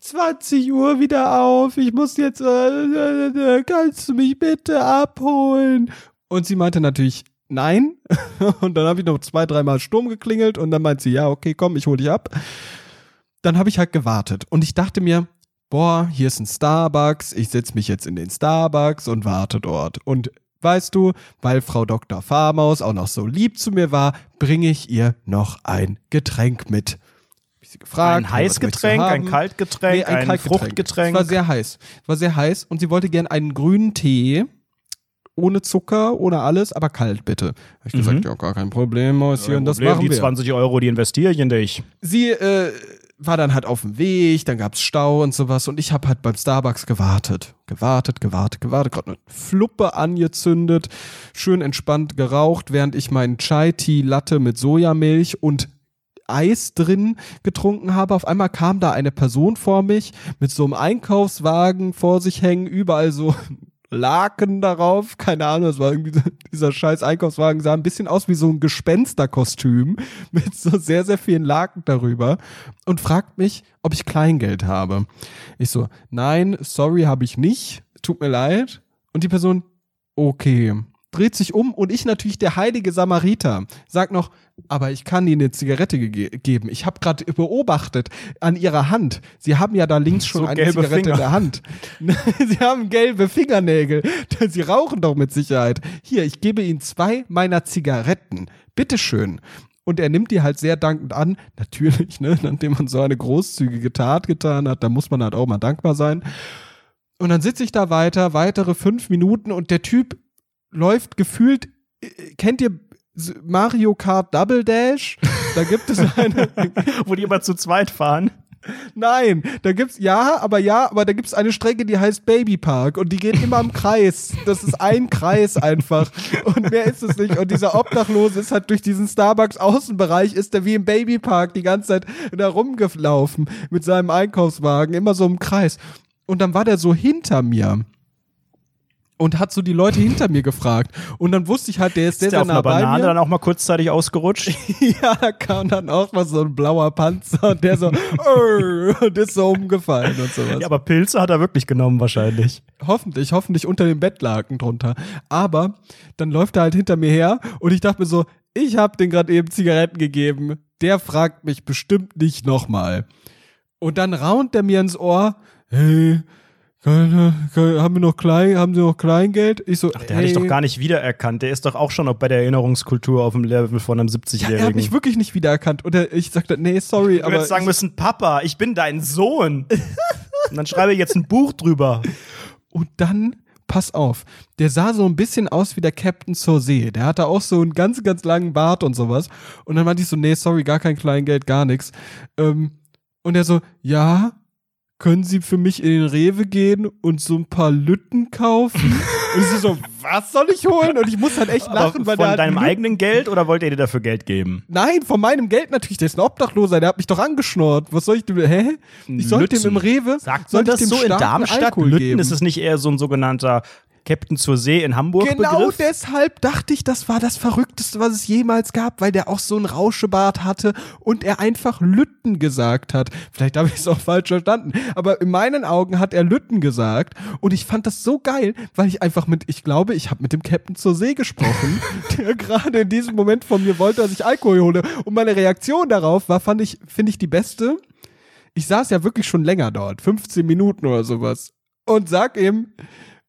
20 Uhr wieder auf. Ich muss jetzt, äh, äh, äh, kannst du mich bitte abholen? Und sie meinte natürlich nein. Und dann habe ich noch zwei, dreimal Sturm geklingelt und dann meint sie, ja, okay, komm, ich hol dich ab. Dann habe ich halt gewartet und ich dachte mir, boah, hier ist ein Starbucks, ich setze mich jetzt in den Starbucks und warte dort. Und weißt du, weil Frau Dr. Farmaus auch noch so lieb zu mir war, bringe ich ihr noch ein Getränk mit. Gefragt, Ein "Ja, was möchtest du Heißgetränk, ein haben?" Kaltgetränk, Nee, ein, ein Kaltgetränk. Fruchtgetränk. Es war sehr heiß. Es war sehr heiß und sie wollte gern einen grünen Tee. Ohne Zucker, ohne alles, aber kalt bitte. Hab ich gesagt, ja, gar kein Problem, Mäuschen, das Problem, machen die wir. 20 Euro, die investiere ich in dich. Sie äh, war dann halt auf dem Weg, dann gab's Stau und sowas und ich habe halt beim Starbucks gewartet. Gewartet, gewartet, gewartet, gerade eine Fluppe angezündet, schön entspannt geraucht, während ich meinen Chai-Tea-Latte mit Sojamilch und Eis drin getrunken habe. Auf einmal kam da eine Person vor mich mit so einem Einkaufswagen vor sich hängen, überall so Laken darauf, keine Ahnung, das war irgendwie dieser scheiß Einkaufswagen sah ein bisschen aus wie so ein Gespensterkostüm mit so sehr, sehr vielen Laken darüber und fragt mich, ob ich Kleingeld habe. Ich so, nein, sorry, habe ich nicht, tut mir leid. Und die Person, okay, dreht sich um und ich natürlich der heilige Samariter, sag noch, aber ich kann Ihnen eine Zigarette ge geben. Ich habe gerade beobachtet an Ihrer Hand. Sie haben ja da links schon So eine Zigarette Finger. in der Hand. Sie haben gelbe Fingernägel. Sie rauchen doch mit Sicherheit. Hier, ich gebe Ihnen zwei meiner Zigaretten. Bitteschön. Und er nimmt die halt sehr dankend an. Natürlich, ne, nachdem man so eine großzügige Tat getan hat, da muss man halt auch mal dankbar sein. Und dann sitze ich da weiter, weitere fünf Minuten und der Typ läuft gefühlt, äh, kennt ihr Mario Kart Double Dash? Da gibt es eine, Wo die immer zu zweit fahren. nein, da gibt's, ja, aber ja, aber da gibt's eine Strecke, die heißt Baby Park und die geht immer im Kreis. Das ist ein Kreis einfach und mehr ist es nicht. Und dieser Obdachlose ist halt durch diesen Starbucks Außenbereich, ist er wie im Baby Park die ganze Zeit da rumgelaufen mit seinem Einkaufswagen, immer so im Kreis. Und dann war der so hinter mir. Und hat so die Leute hinter mir gefragt. Und dann wusste ich halt, der ist, Ist der sehr auf nah einer Banane dann auch mal kurzzeitig ausgerutscht? Ja, da kam dann auch mal so ein blauer Panzer und der so und ist so umgefallen und sowas. ja, aber Pilze hat er wirklich genommen wahrscheinlich. hoffentlich, hoffentlich unter dem Bettlaken drunter. Aber dann läuft er halt hinter mir her und ich dachte mir so, ich habe den gerade eben Zigaretten gegeben. Der fragt mich bestimmt nicht nochmal. Und dann raunt der mir ins Ohr, hey, haben wir noch klein, haben Sie noch Kleingeld? Ich so, Ach, der hatte ich doch gar nicht wiedererkannt. Der ist doch auch schon bei der Erinnerungskultur auf dem Level von einem ja, er hat 70-Jährigen. mich wirklich nicht wiedererkannt. Und er, ich sagte, nee, sorry, du aber sagen ich- müssen, Papa, ich bin dein Sohn. Und dann schreibe ich jetzt ein Buch drüber. Und dann, pass auf, der sah so ein bisschen aus wie der Captain zur See. Der hatte auch so einen ganz, ganz langen Bart und sowas. Und dann meinte ich so, nee, sorry, gar kein Kleingeld, gar nichts. Ähm, und er so, ja, können Sie für mich in den Rewe gehen und so ein paar Lütten kaufen? und ich so, was soll ich holen? Und ich muss halt echt lachen, Aber weil von deinem Lütten- eigenen Geld oder wollt ihr dir dafür Geld geben? Nein, von meinem Geld natürlich. Der ist ein Obdachloser, der hat mich doch angeschnurrt. Was soll ich dem? Hä? Ich sollte dem Lützen. im Rewe. Sagt soll man das ich dem so in Darmstadt? Alkohol Lütten geben? ist es nicht eher so ein sogenannter Captain zur See in Hamburg Genau Begriff? deshalb dachte ich, das war das Verrückteste, was es jemals gab, weil der auch so einen Rauschebart hatte und er einfach Lütten gesagt hat. Vielleicht habe ich es auch falsch verstanden, aber in meinen Augen hat er Lütten gesagt und ich fand das so geil, weil ich einfach mit, ich glaube, ich habe mit dem Captain zur See gesprochen, der gerade in diesem Moment von mir wollte, dass ich Alkohol hole und meine Reaktion darauf war, fand ich, finde ich die beste. Ich saß ja wirklich schon länger dort, 15 Minuten oder sowas und sag ihm,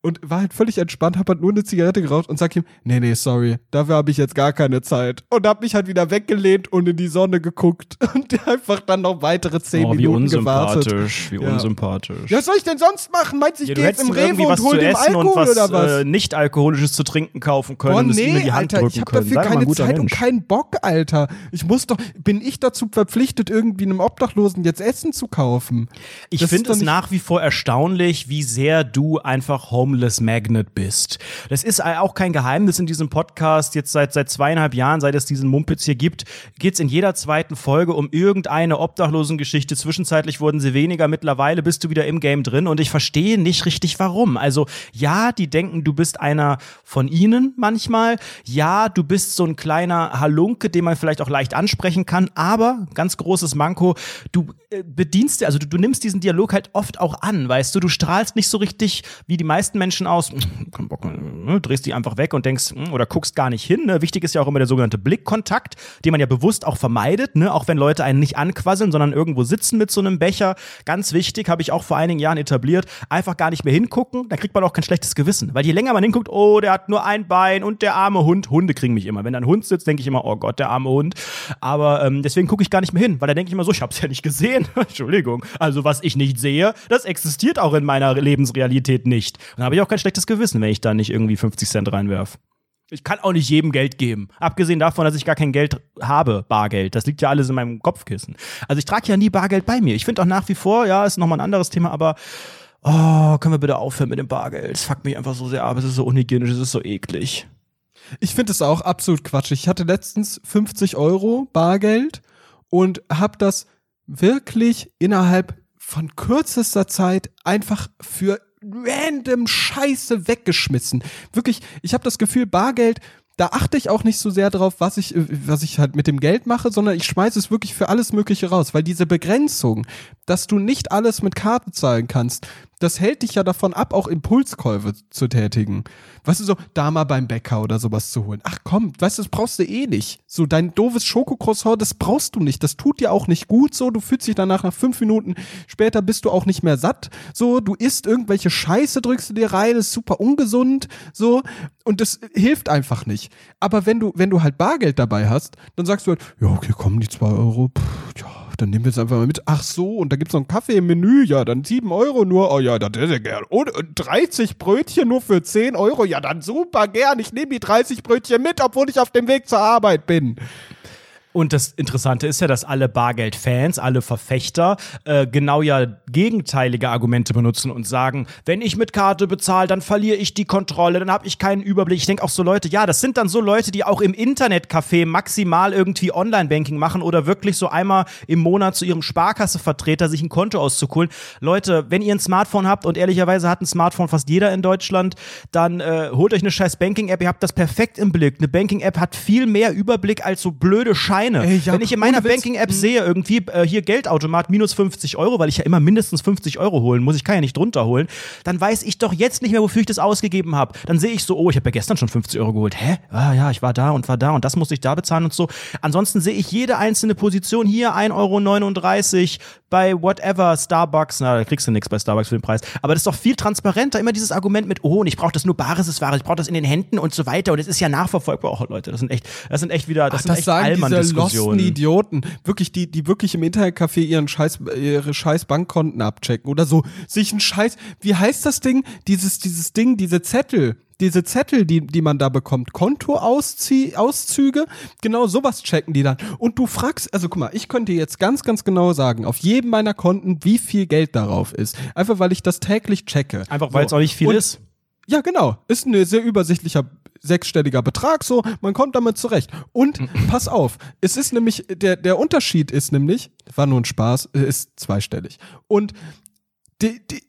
und war halt völlig entspannt, hab halt nur eine Zigarette geraucht und sag ihm, nee, nee, sorry, dafür habe ich jetzt gar keine Zeit. Und hab mich halt wieder weggelehnt und in die Sonne geguckt und einfach dann noch weitere zehn Oh, wie Minuten gewartet. unsympathisch, wie Ja. unsympathisch. Ja, was soll ich denn sonst machen? Meinst du, ich Ja, du geh jetzt im Rewe und hol dem und Alkohol was oder was? Äh, nicht alkoholisches zu trinken kaufen können Oh und es ihm in nee, die Hand Alter, drücken ich habe können. dafür Sei keine Zeit und Mensch. keinen Bock, Alter. Ich muss doch, bin ich dazu verpflichtet, irgendwie einem Obdachlosen jetzt Essen zu kaufen? Ich finde es nach wie vor erstaunlich, wie sehr du einfach Homeless Magnet bist. Das ist auch kein Geheimnis in diesem Podcast. Jetzt seit, seit zweieinhalb Jahren, seit es diesen Mumpitz hier gibt, geht es in jeder zweiten Folge um irgendeine Obdachlosengeschichte. Zwischenzeitlich wurden sie weniger, mittlerweile bist du wieder im Game drin und ich verstehe nicht richtig warum. Also ja, die denken, du bist einer von ihnen manchmal. Ja, du bist so ein kleiner Halunke, den man vielleicht auch leicht ansprechen kann, aber ganz großes Manko, du äh, bedienst also du, du nimmst diesen Dialog halt oft auch an, weißt du, du strahlst nicht so richtig wie die meisten Menschen aus, "Hm, kein Bock, ne, drehst die einfach weg und denkst, hm, oder guckst gar nicht hin. Ne? Wichtig ist ja auch immer der sogenannte Blickkontakt, den man ja bewusst auch vermeidet, ne? auch wenn Leute einen nicht anquasseln, sondern irgendwo sitzen mit so einem Becher. Ganz wichtig, habe ich auch vor einigen Jahren etabliert, einfach gar nicht mehr hingucken, da kriegt man auch kein schlechtes Gewissen. Weil je länger man hinguckt, oh, der hat nur ein Bein und der arme Hund, Hunde kriegen mich immer. Wenn da ein Hund sitzt, denke ich immer, oh Gott, der arme Hund. Aber ähm, deswegen gucke ich gar nicht mehr hin, weil da denke ich immer so, ich habe es ja nicht gesehen. Entschuldigung. Also was ich nicht sehe, das existiert auch in meiner Lebensrealität nicht. Und da habe ich auch kein schlechtes Gewissen, wenn ich da nicht irgendwie 50 Cent reinwerf. Ich kann auch nicht jedem Geld geben. Abgesehen davon, dass ich gar kein Geld habe, Bargeld. Das liegt ja alles in meinem Kopfkissen. Also ich trage ja nie Bargeld bei mir. Ich finde auch nach wie vor, ja, ist nochmal ein anderes Thema, aber oh, können wir bitte aufhören mit dem Bargeld? Es fuckt mich einfach so sehr ab. Es ist so unhygienisch, es ist so eklig. Ich finde es auch absolut Quatsch. Ich hatte letztens 50 Euro Bargeld und habe das wirklich innerhalb von kürzester Zeit einfach für random Scheiße weggeschmissen. Wirklich, ich habe das Gefühl, Bargeld, da achte ich auch nicht so sehr drauf, was ich, was ich halt mit dem Geld mache, sondern ich schmeiße es wirklich für alles Mögliche raus, weil diese Begrenzung, dass du nicht alles mit Karte zahlen kannst, das hält dich ja davon ab, auch Impulskäufe zu tätigen. Weißt du, so da mal beim Bäcker oder sowas zu holen. Ach komm, weißt du, das brauchst du eh nicht. So dein doofes Schokocroissant, das brauchst du nicht. Das tut dir auch nicht gut so. Du fühlst dich danach nach fünf Minuten später bist du auch nicht mehr satt. So, du isst irgendwelche Scheiße, drückst du dir rein, ist super ungesund. So, und das hilft einfach nicht. Aber wenn du, wenn du halt Bargeld dabei hast, dann sagst du halt, ja, okay, kommen die zwei Euro, Puh, ja, dann nehmen wir es einfach mal mit. Ach so, und da gibt's noch einen Kaffee im Menü, ja, dann sieben Euro nur. Oh ja, das hätte ich gern. Und 30 Brötchen nur für 10 Euro, ja, dann super gern. Ich nehme die 30 Brötchen mit, obwohl ich auf dem Weg zur Arbeit bin. Und das Interessante ist ja, dass alle Bargeld-Fans, alle Verfechter äh, genau ja gegenteilige Argumente benutzen und sagen, wenn ich mit Karte bezahle, dann verliere ich die Kontrolle, dann habe ich keinen Überblick. Ich denke auch so Leute, ja, das sind dann so Leute, die auch im Internetcafé maximal irgendwie Online-Banking machen oder wirklich so einmal im Monat zu ihrem Sparkassevertreter sich ein Konto auszuholen. Leute, wenn ihr ein Smartphone habt und ehrlicherweise hat ein Smartphone fast jeder in Deutschland, dann äh, holt euch eine scheiß Banking-App, ihr habt das perfekt im Blick. Eine Banking-App hat viel mehr Überblick als so blöde Scheine. Ey, ja, Wenn ich in meiner. Banking-App sehe, irgendwie äh, hier Geldautomat minus 50 Euro, weil ich ja immer mindestens 50 Euro holen muss, ich kann ja nicht drunter holen, dann weiß ich doch jetzt nicht mehr, wofür ich das ausgegeben habe. Dann sehe ich so, oh, ich habe ja gestern schon 50 Euro geholt. Hä? Ah ja, ich war da und war da und das musste ich da bezahlen und so. Ansonsten sehe ich jede einzelne Position hier 1,39 Euro bei whatever, Starbucks, na, da kriegst du nichts bei Starbucks für den Preis. Aber das ist doch viel transparenter. Immer dieses Argument mit, oh, und ich brauche das nur bares ist Ware, ich brauche das in den Händen und so weiter. Und es ist ja nachverfolgbar. Oh, Leute, das sind echt, das sind echt wieder, das Ach, sind das echt sagen diese Diskussionen. Idioten, wirklich, die, die wirklich im Internetcafé ihren Scheiß, ihre scheiß Bankkonten abchecken oder so, sich ein Scheiß, wie heißt das Ding? Dieses, dieses Ding, diese Zettel, diese Zettel, die, die man da bekommt, Kontoauszüge, genau sowas checken die dann. Und du fragst, also guck mal, ich könnte jetzt ganz, ganz genau sagen, auf jedem meiner Konten, wie viel Geld darauf ist. Einfach weil ich das täglich checke. Einfach weil es auch nicht viel Und- ist. Ja, genau. Ist ein sehr übersichtlicher sechsstelliger Betrag, so, man kommt damit zurecht. Und pass auf, es ist nämlich, der, der Unterschied ist nämlich, war nur ein Spaß, äh, ist zweistellig. Und die, die,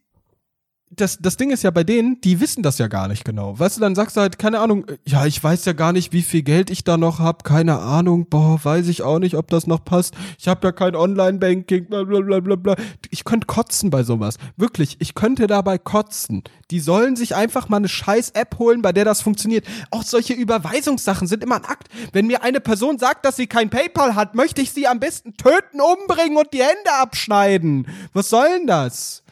das, das Ding ist ja bei denen, die wissen das ja gar nicht genau. Weißt du, dann sagst du halt, keine Ahnung, ja, ich weiß ja gar nicht, wie viel Geld ich da noch hab, keine Ahnung, boah, weiß ich auch nicht, ob das noch passt. Ich habe ja kein Online-Banking, bla bla bla bla bla. Ich könnte kotzen bei sowas. Wirklich, ich könnte dabei kotzen. Die sollen sich einfach mal eine scheiß App holen, bei der das funktioniert. Auch solche Überweisungssachen sind immer ein Akt. Wenn mir eine Person sagt, dass sie kein PayPal hat, möchte ich sie am besten töten, umbringen und die Hände abschneiden. Was soll denn das?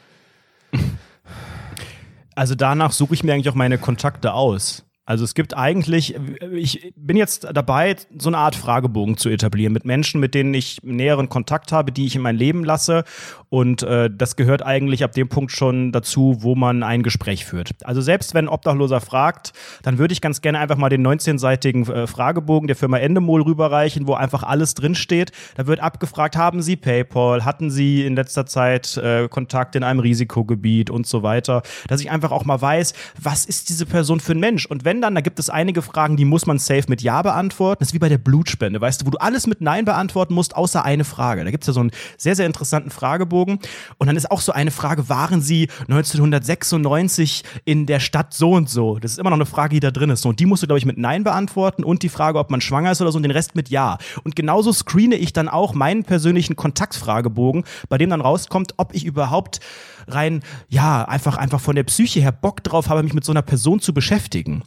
Also danach suche ich mir eigentlich auch meine Kontakte aus. Also es gibt eigentlich, ich bin jetzt dabei, so eine Art Fragebogen zu etablieren mit Menschen, mit denen ich näheren Kontakt habe, die ich in mein Leben lasse. Und äh, das gehört eigentlich ab dem Punkt schon dazu, wo man ein Gespräch führt. Also selbst wenn Obdachloser fragt, dann würde ich ganz gerne einfach mal den 19-seitigen äh, Fragebogen der Firma Endemol rüberreichen, wo einfach alles drinsteht. Da wird abgefragt, haben Sie PayPal, hatten Sie in letzter Zeit äh, Kontakt in einem Risikogebiet und so weiter. Dass ich einfach auch mal weiß, was ist diese Person für ein Mensch? Und wenn dann, da gibt es einige Fragen, die muss man safe mit Ja beantworten. Das ist wie bei der Blutspende, weißt du, wo du alles mit Nein beantworten musst, außer eine Frage. Da gibt es ja so einen sehr, sehr interessanten Fragebogen. Und dann ist auch so eine Frage, waren Sie 1996 in der Stadt so und so? Das ist immer noch eine Frage, die da drin ist. Und die musst du, glaube ich, mit Nein beantworten und die Frage, ob man schwanger ist oder so und den Rest mit Ja. Und genauso screene ich dann auch meinen persönlichen Kontaktfragebogen, bei dem dann rauskommt, ob ich überhaupt rein, ja, einfach, einfach von der Psyche her Bock drauf habe, mich mit so einer Person zu beschäftigen.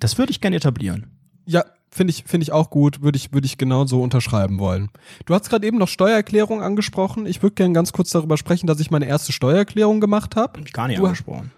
Das würde ich gerne etablieren. Ja, finde ich, finde ich auch gut, würde ich, würde ich genauso unterschreiben wollen. Du hast gerade eben noch Steuererklärung angesprochen. Ich würde gerne ganz kurz darüber sprechen, dass ich meine erste Steuererklärung gemacht habe. Hab ich gar nicht Du- angesprochen.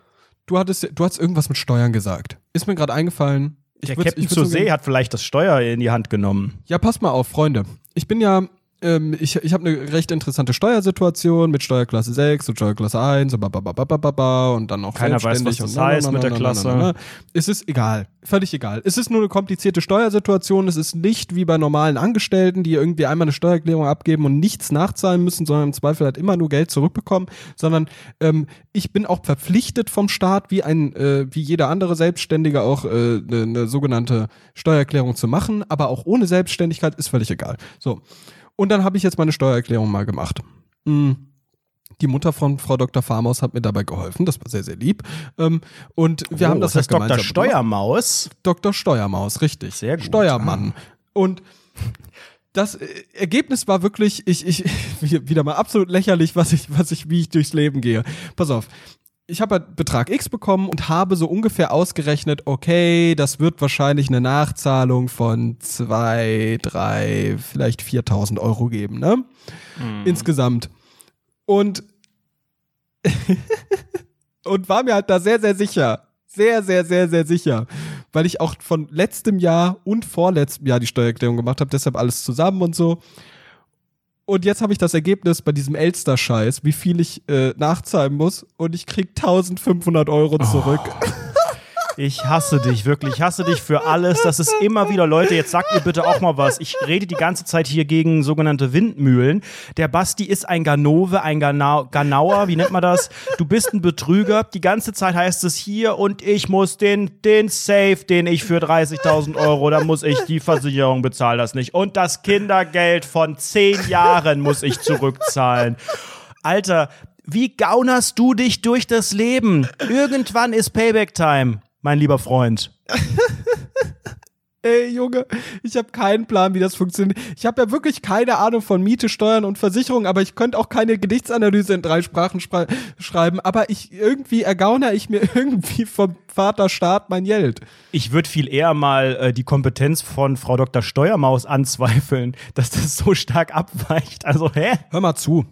Du hattest, du hast irgendwas mit Steuern gesagt. Ist mir gerade eingefallen. Ich Der Captain zur See hat vielleicht das Steuer in die Hand genommen. Ja, pass mal auf, Freunde. Ich bin ja, ähm, ich, ich habe eine recht interessante Steuersituation mit Steuerklasse 6 und Steuerklasse 1 und babababababa und dann auch Keiner weiß, was das heißt mit der na, Klasse. na, na. Es ist egal. Völlig egal. Es ist nur eine komplizierte Steuersituation. Es ist nicht wie bei normalen Angestellten, die irgendwie einmal eine Steuererklärung abgeben und nichts nachzahlen müssen, sondern im Zweifel halt immer nur Geld zurückbekommen, sondern ähm, ich bin auch verpflichtet vom Staat, wie ein, äh, wie jeder andere Selbstständige auch äh, eine, eine sogenannte Steuererklärung zu machen, aber auch ohne Selbstständigkeit ist völlig egal. So. Und dann habe ich jetzt meine Steuererklärung mal gemacht. Mm. Die Mutter von Frau Dr. Farmaus hat mir dabei geholfen, das war sehr, sehr lieb. Ähm, und wir haben das, Oh, das ist halt Dr. gemeinsam gemacht. Steuermaus. Dr. Steuermaus, richtig. Sehr gut. Steuermann. Und das äh, Ergebnis war wirklich, ich, ich, wieder mal absolut lächerlich, was ich, was ich, wie ich durchs Leben gehe. Pass auf. Ich habe halt Betrag X bekommen und habe so ungefähr ausgerechnet, okay, das wird wahrscheinlich eine Nachzahlung von zwei, drei, vielleicht 4.000 Euro geben, ne? Insgesamt. Und, und war mir halt da sehr, sehr sicher. Sehr, sehr, sehr, sehr sicher. Weil ich auch von letztem Jahr und vorletztem Jahr die Steuererklärung gemacht habe, deshalb alles zusammen und so. Und jetzt habe ich das Ergebnis bei diesem Elster-Scheiß, wie viel ich äh, nachzahlen muss. Und ich krieg 1500 Euro zurück. Ich hasse dich, wirklich. Ich hasse dich für alles. Das ist immer wieder, Leute, jetzt sagt ihr bitte auch mal was. Ich rede die ganze Zeit hier gegen sogenannte Windmühlen. Der Basti ist ein Ganove, ein Ganau Ganauer, wie nennt man das? Du bist ein Betrüger. Die ganze Zeit heißt es hier und ich muss den, den Safe, den ich für 30.000 Euro, da muss ich die Versicherung bezahlen das nicht. Und das Kindergeld von zehn Jahren muss ich zurückzahlen. Alter, wie gaunerst du dich durch das Leben? Irgendwann ist Payback-Time, mein lieber Freund. Ey, Junge, ich habe keinen Plan, wie das funktioniert. Ich habe ja wirklich keine Ahnung von Miete, Steuern und Versicherung, aber ich könnte auch keine Gedichtsanalyse in drei Sprachen spra- schreiben. Aber ich irgendwie ergaunere ich mir irgendwie vom Vater Staat mein Geld. Ich würde viel eher mal äh, die Kompetenz von Frau Dr. Steuermaus anzweifeln, dass das so stark abweicht. Also, hä? Hör mal zu.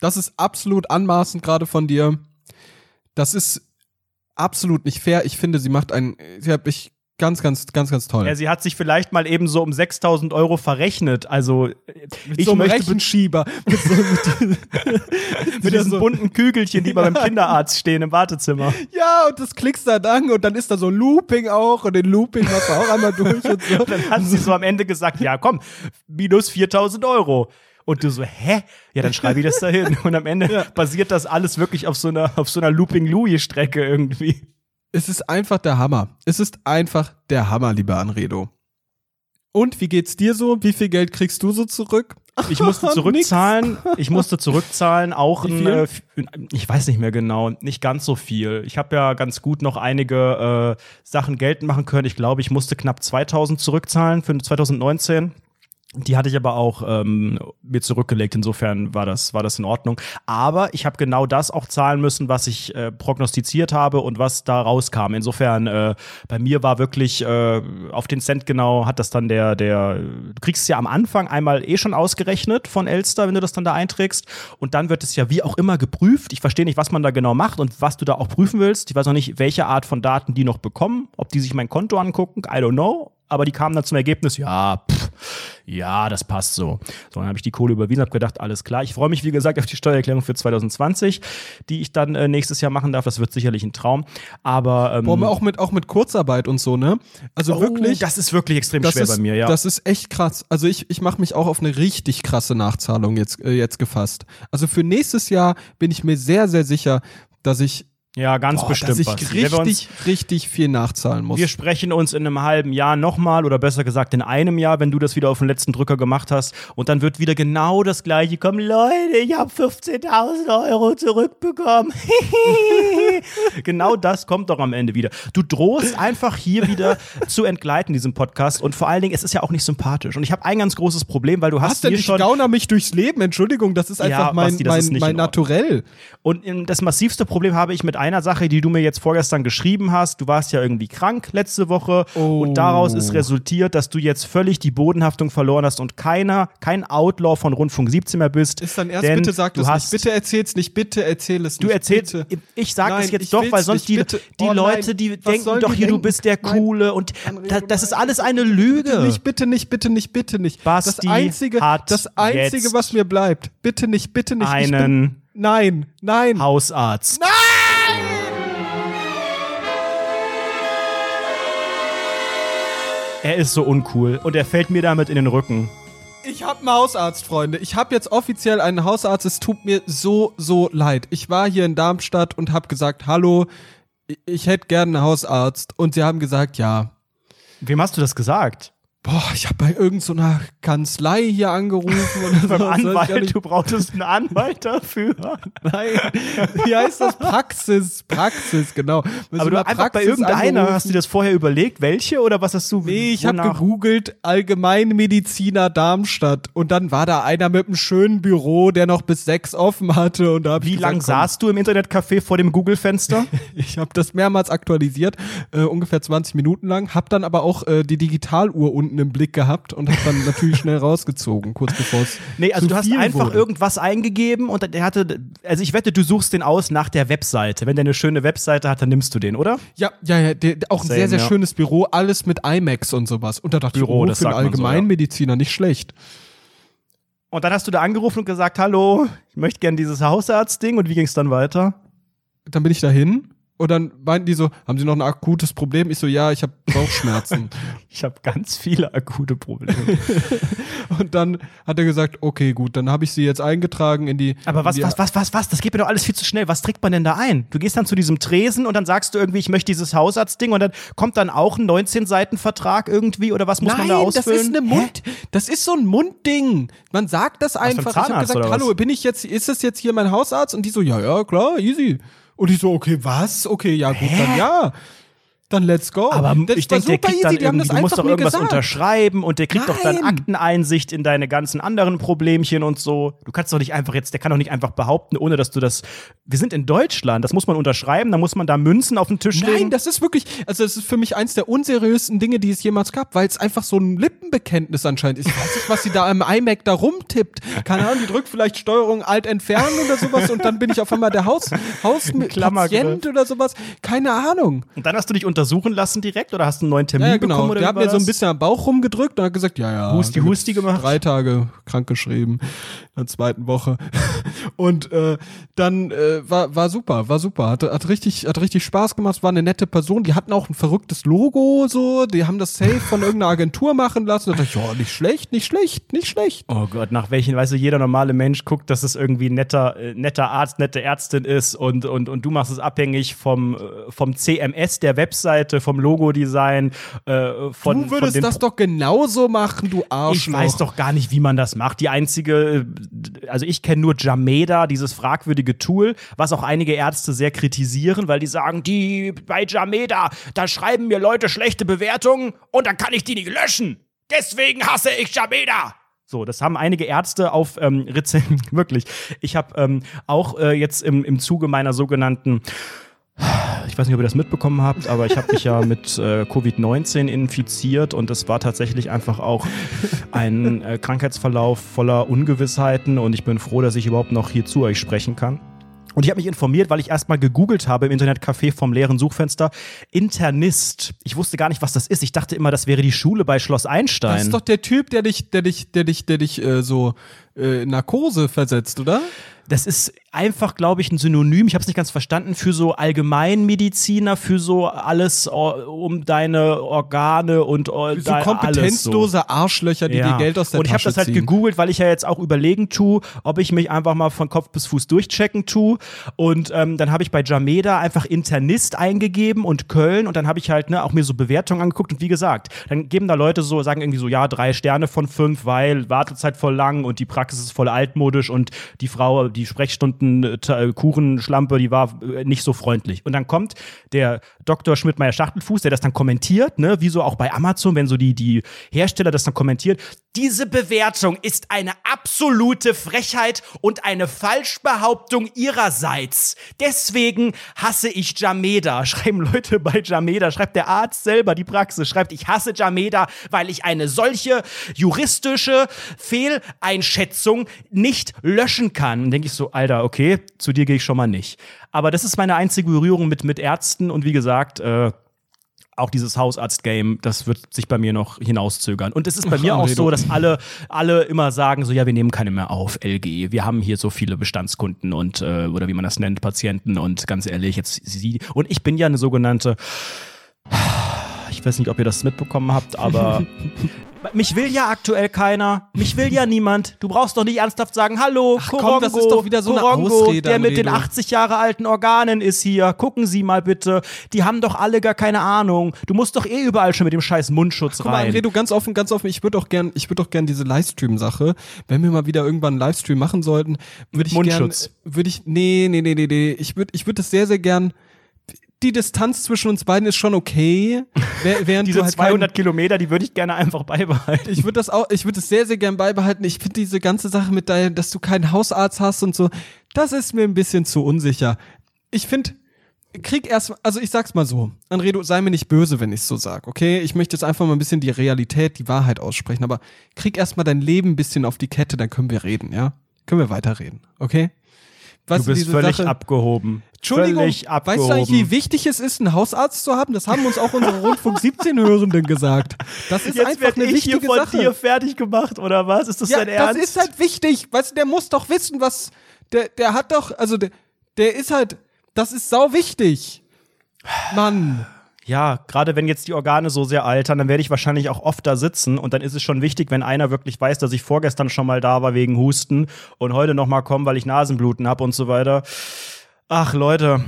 Das ist absolut anmaßend gerade von dir. Das ist absolut nicht fair. Ich finde, sie macht ein. Sie hat, ich Ganz, ganz, ganz, ganz toll. Ja, sie hat sich vielleicht mal eben so um 6000 Euro verrechnet. Also, mit ich so einem möchte Rechenschieber. mit so, mit, mit diesen so- bunten Kügelchen, die beim Kinderarzt stehen im Wartezimmer. ja, und das klickst dann an und dann ist da so Looping auch und den Looping machst du auch einmal durch und so. Dann hat sie so am Ende gesagt, ja komm, minus 4000 Euro. Und du so, hä? Ja, dann schreibe ich das da hin. Und am Ende basiert das alles wirklich auf so einer, auf so einer Looping-Louis-Strecke irgendwie. Es ist einfach der Hammer. Es ist einfach der Hammer, lieber Anredo. Und wie geht's dir so? Wie viel Geld kriegst du so zurück? Ich musste zurückzahlen. Ich musste zurückzahlen, auch ein, äh, ich weiß nicht mehr genau, nicht ganz so viel. Ich habe ja ganz gut noch einige äh, Sachen geltend machen können. Ich glaube, ich musste knapp 2000 zurückzahlen für 2019. Die hatte ich aber auch ähm, mir zurückgelegt. Insofern war das, war das in Ordnung. Aber ich habe genau das auch zahlen müssen, was ich äh, prognostiziert habe und was da rauskam. Insofern, äh, bei mir war wirklich äh, auf den Cent genau, hat das dann der, der, du kriegst es ja am Anfang einmal eh schon ausgerechnet von Elster, wenn du das dann da einträgst. Und dann wird es ja wie auch immer geprüft. Ich verstehe nicht, was man da genau macht und was du da auch prüfen willst. Ich weiß auch nicht, welche Art von Daten die noch bekommen, ob die sich mein Konto angucken, I don't know. Aber die kamen dann zum Ergebnis, ja, pff, ja, das passt so. So, dann habe ich die Kohle überwiesen, habe gedacht, alles klar. Ich freue mich, wie gesagt, auf die Steuererklärung für 2020, die ich dann äh, nächstes Jahr machen darf. Das wird sicherlich ein Traum. Aber ähm, Boah, auch mit, auch mit Kurzarbeit und so, ne? Also oh, wirklich. das ist wirklich extrem schwer ist, bei mir, ja. Das ist echt krass. Also ich, ich mache mich auch auf eine richtig krasse Nachzahlung jetzt, äh, jetzt gefasst. Also für nächstes Jahr bin ich mir sehr, sehr sicher, dass ich, ja, ganz boah, bestimmt dass ich was. Richtig, richtig viel nachzahlen muss. Wir sprechen uns in einem halben Jahr nochmal oder besser gesagt in einem Jahr, wenn du das wieder auf den letzten Drücker gemacht hast. Und dann wird wieder genau das gleiche kommen. Leute, ich habe 15.000 Euro zurückbekommen. genau das kommt doch am Ende wieder. Du drohst einfach hier wieder zu entgleiten, diesem Podcast. Und vor allen Dingen, es ist ja auch nicht sympathisch. Und ich habe ein ganz großes Problem, weil du hast denn? hier Ich schon... gauner mich durchs Leben. Entschuldigung, das ist einfach Ja, mein, Basti, das mein, ist mein. Naturell. Und ähm, das massivste Problem habe ich mit einer Sache, die du mir jetzt vorgestern geschrieben hast. Du warst ja irgendwie krank letzte Woche Oh. und daraus ist resultiert, dass du jetzt völlig die Bodenhaftung verloren hast und keiner, kein Outlaw von Rundfunk 17 mehr bist. Ist dann erst, denn bitte sag du das hast, nicht. Bitte erzähl's nicht. Bitte erzähl es Du nicht. erzählst, bitte. ich sag Nein, es jetzt doch, weil sonst nicht, die, bitte. die Oh Leute, nein, die was denken doch die hier, du denken? bist der Nein. Coole und da, das ist nein. alles eine Bitte Lüge. nicht, bitte nicht, bitte nicht, bitte nicht. Basti das einzige, hat das einzige, was mir bleibt. Bitte nicht, bitte nicht. Einen nein, nein. Hausarzt. Er ist so uncool und er fällt mir damit in den Rücken. Ich habe einen Hausarzt, Freunde. Ich habe jetzt offiziell einen Hausarzt. Es tut mir so, so leid. Ich war hier in Darmstadt und habe gesagt, hallo, ich- hätte gerne einen Hausarzt. Und sie haben gesagt, ja. Wem hast du das gesagt? Boah, ich habe bei irgendeiner Kanzlei hier angerufen. Oder Beim so. Anwalt, du brauchtest einen Anwalt dafür. Nein, wie heißt das? Praxis, Praxis, genau. So Aber du einfach bei irgendeiner, angerufen. hast du dir das vorher überlegt, welche oder was hast du? Nee, ich habe gegoogelt Allgemeinmediziner Darmstadt und dann war da einer mit einem schönen Büro, der noch bis sechs offen hatte und da Wie gesagt, lang komm, saßt du im Internetcafé vor dem Google-Fenster? Ich habe das mehrmals aktualisiert, äh, ungefähr 20 Minuten lang, hab dann aber auch äh, die Digitaluhr unten im Blick gehabt und hab dann natürlich schnell rausgezogen, kurz bevor es Nee, also du hast einfach wurde. irgendwas eingegeben und der hatte, also ich wette, du suchst den aus nach der Webseite. Wenn der eine schöne Webseite hat, dann nimmst du den, oder? Ja, ja, ja, der, auch ein Same, sehr, sehr ja. schönes Büro, alles mit IMAX und sowas. Und da dachte Büro, ich, oh, das für einen man so, ja. Allgemeinmediziner nicht schlecht. Und dann hast du da angerufen und gesagt, hallo, ich möchte gerne dieses Hausarztding und wie ging es dann weiter? Dann bin ich dahin und dann meinten die so, haben Sie noch ein akutes Problem? Ich so, ja, ich habe Bauchschmerzen. Ich habe ganz viele akute Probleme. und dann hat er gesagt, okay, gut, dann habe ich Sie jetzt eingetragen in die. Aber was, die, was, was, was, was? Das geht mir doch alles viel zu schnell. Was trägt man denn da ein? Du gehst dann zu diesem Tresen und dann sagst du irgendwie, ich möchte dieses Hausarztding und dann kommt dann auch ein 19-Seiten-Vertrag irgendwie oder was muss Nein, man da ausfüllen? das ist eine Mund, das ist so ein Mundding. Man sagt das ein einfach. Ich habe gesagt, was? hallo, bin ich jetzt, ist das jetzt hier mein Hausarzt? Und die so, ja, ja, klar, easy. Und ich so, okay, was? Okay, ja, gut, dann ja. Dann let's go. Aber das ich denke, der kriegt dann die irgendwie, das du musst doch irgendwas gesagt. unterschreiben und der kriegt doch dann Nein. Akteneinsicht in deine ganzen anderen Problemchen und so. Du kannst doch nicht einfach jetzt, der kann doch nicht einfach behaupten, ohne dass du das. Wir sind in Deutschland, das muss man unterschreiben, da muss man da Münzen auf den Tisch Nein, legen. das ist wirklich, also das ist für mich eins der unseriösesten Dinge, die es jemals gab, weil es einfach so ein Lippenbekenntnis anscheinend ist. Ich weiß nicht, was sie da im iMac da rumtippt. Keine Ahnung, die drückt vielleicht Steuerung Alt entfernen oder sowas und dann bin ich auf einmal der Haus, Klammergriff. Hauspatient oder sowas. Keine Ahnung. Und dann hast du dich untersuchen lassen direkt oder hast du einen neuen Termin Ja, ja genau. bekommen? Oder Der hat mir so ein das? bisschen am Bauch rumgedrückt und hat gesagt, ja, ja. Husti, Husti gemacht? Drei Tage krankgeschrieben in der zweiten Woche. Und äh, dann äh, war, war super, war super. Hat, hat, richtig, hat richtig Spaß gemacht, war eine nette Person. Die hatten auch ein verrücktes Logo, so. Die haben das safe von irgendeiner Agentur machen lassen. Da dachte ich, ja, nicht schlecht, nicht schlecht, nicht schlecht. Oh Gott, nach welchen, weißt du, jeder normale Mensch guckt, dass es irgendwie ein netter, äh, netter Arzt, nette Ärztin ist und, und, und du machst es abhängig vom, äh, vom CMS der Webseite, vom Logodesign, äh, von, du würdest von das doch genauso machen, du Arschloch. Ich weiß doch gar nicht, wie man das macht. Die einzige, äh, also ich kenne nur Jameda, dieses fragwürdige Tool, was auch einige Ärzte sehr kritisieren, weil die sagen, die bei Jameda, da schreiben mir Leute schlechte Bewertungen und dann kann ich die nicht löschen. Deswegen hasse ich Jameda. So, das haben einige Ärzte auf ähm, Rezen wirklich. Ich habe ähm, auch äh, jetzt im, im Zuge meiner sogenannten ich weiß nicht, ob ihr das mitbekommen habt, aber ich habe mich ja mit äh, Covid-19 infiziert und es war tatsächlich einfach auch ein äh, Krankheitsverlauf voller Ungewissheiten und ich bin froh, dass ich überhaupt noch hier zu euch sprechen kann. Und ich habe mich informiert, weil ich erstmal gegoogelt habe im Internetcafé vom leeren Suchfenster. Internist. Ich wusste gar nicht, was das ist. Ich dachte immer, das wäre die Schule bei Schloss Einstein. Das ist doch der Typ, der dich, der dich, der dich, der dich äh, so äh, Narkose versetzt, oder? Das ist einfach, glaube ich, ein Synonym, ich habe es nicht ganz verstanden, für so Allgemeinmediziner, für so alles äh, um deine Organe und äh, So dein- kompetenzlose alles so. Arschlöcher, die dir Geld aus der Und ich habe Tasche das halt ziehen. gegoogelt, weil ich ja jetzt auch überlegen tue, ob ich mich einfach mal von Kopf bis Fuß durchchecken tue. Und ähm, dann habe ich bei Jameda einfach Internist eingegeben und Köln und dann habe ich halt ne, auch mir so Bewertungen angeguckt und wie gesagt, dann geben da Leute so, sagen irgendwie so, ja, drei Sterne von fünf, weil Wartezeit voll lang und die Praxis ist voll altmodisch und die Frau, die Sprechstunden äh, äh, Kuchenschlampe, die war äh, nicht so freundlich. Und dann kommt der Dr. Schmidt-Meyer Schachtelfuß, der das dann kommentiert, ne, wie so auch bei Amazon, wenn so die, die Hersteller das dann kommentiert. Diese Bewertung ist eine absolute Frechheit und eine Falschbehauptung ihrerseits. Deswegen hasse ich Jameda. Schreiben Leute bei Jameda, schreibt der Arzt selber, die Praxis, schreibt, ich hasse Jameda, weil ich eine solche juristische Fehleinschätzung nicht löschen kann. Und denke ich so, Alter, okay, zu dir gehe ich schon mal nicht. Aber das ist meine einzige Berührung mit, mit Ärzten und wie gesagt, äh, auch dieses Hausarzt-Game, das wird sich bei mir noch hinauszögern. Und es ist bei mir auch so, dass alle, alle immer sagen, so ja, wir nehmen keine mehr auf, LG. Wir haben hier so viele Bestandskunden und äh, oder wie man das nennt, Patienten und ganz ehrlich, jetzt sie. Und ich bin ja eine sogenannte, weiß nicht, ob ihr das mitbekommen habt, aber mich will ja aktuell keiner. Mich will ja niemand. Du brauchst doch nicht ernsthaft sagen, hallo, Ach komm, Korongo, das ist doch wieder so eine Korongo, Ausrede, der mit den Anredo. 80 Jahre alten Organen ist hier. Gucken Sie mal bitte. Die haben doch alle gar keine Ahnung. Du musst doch eh überall schon mit dem scheiß Mundschutz Guck mal, rein. André, du ganz offen, ganz offen. Ich würde auch gern, ich würde auch gern diese Livestream-Sache, wenn wir mal wieder irgendwann einen Livestream machen sollten, würde ich Mundschutz. gern, würde ich, nee, nee, nee, nee, nee. Ich würde, ich würde das sehr, sehr gern. Die Distanz zwischen uns beiden ist schon okay, während Diese du halt 200 Kilometer, die würde ich gerne einfach beibehalten. ich würde das auch, ich würde es sehr, sehr gern beibehalten. Ich finde diese ganze Sache mit deinem, dass du keinen Hausarzt hast und so, das ist mir ein bisschen zu unsicher. Ich finde, krieg erst, also ich sag's mal so, Anredo, sei mir nicht böse, wenn ich so sag, okay? Ich möchte jetzt einfach mal ein bisschen die Realität, die Wahrheit aussprechen, aber krieg erst mal dein Leben ein bisschen auf die Kette, dann können wir reden, ja? Können wir weiterreden, okay? Weißt Du bist völlig Sache- abgehoben. Entschuldigung, völlig weißt abgehoben. du eigentlich, wie wichtig es ist, einen Hausarzt zu haben? Das haben uns auch unsere Rundfunk 17 Hörenden gesagt. Das ist Jetzt einfach eine ich hier wichtige von Sache. dir fertig gemacht, oder was? Ist das Ja, dein das Ernst? ist halt wichtig. Weißt du, der muss doch wissen, was. Der, der hat doch. Also, der, der ist halt. Das ist sau wichtig. Mann. Ja, gerade wenn jetzt die Organe so sehr altern, dann werde ich wahrscheinlich auch oft da sitzen und dann ist es schon wichtig, wenn einer wirklich weiß, dass ich vorgestern schon mal da war wegen Husten und heute noch mal komme, weil ich Nasenbluten habe und so weiter. Ach Leute,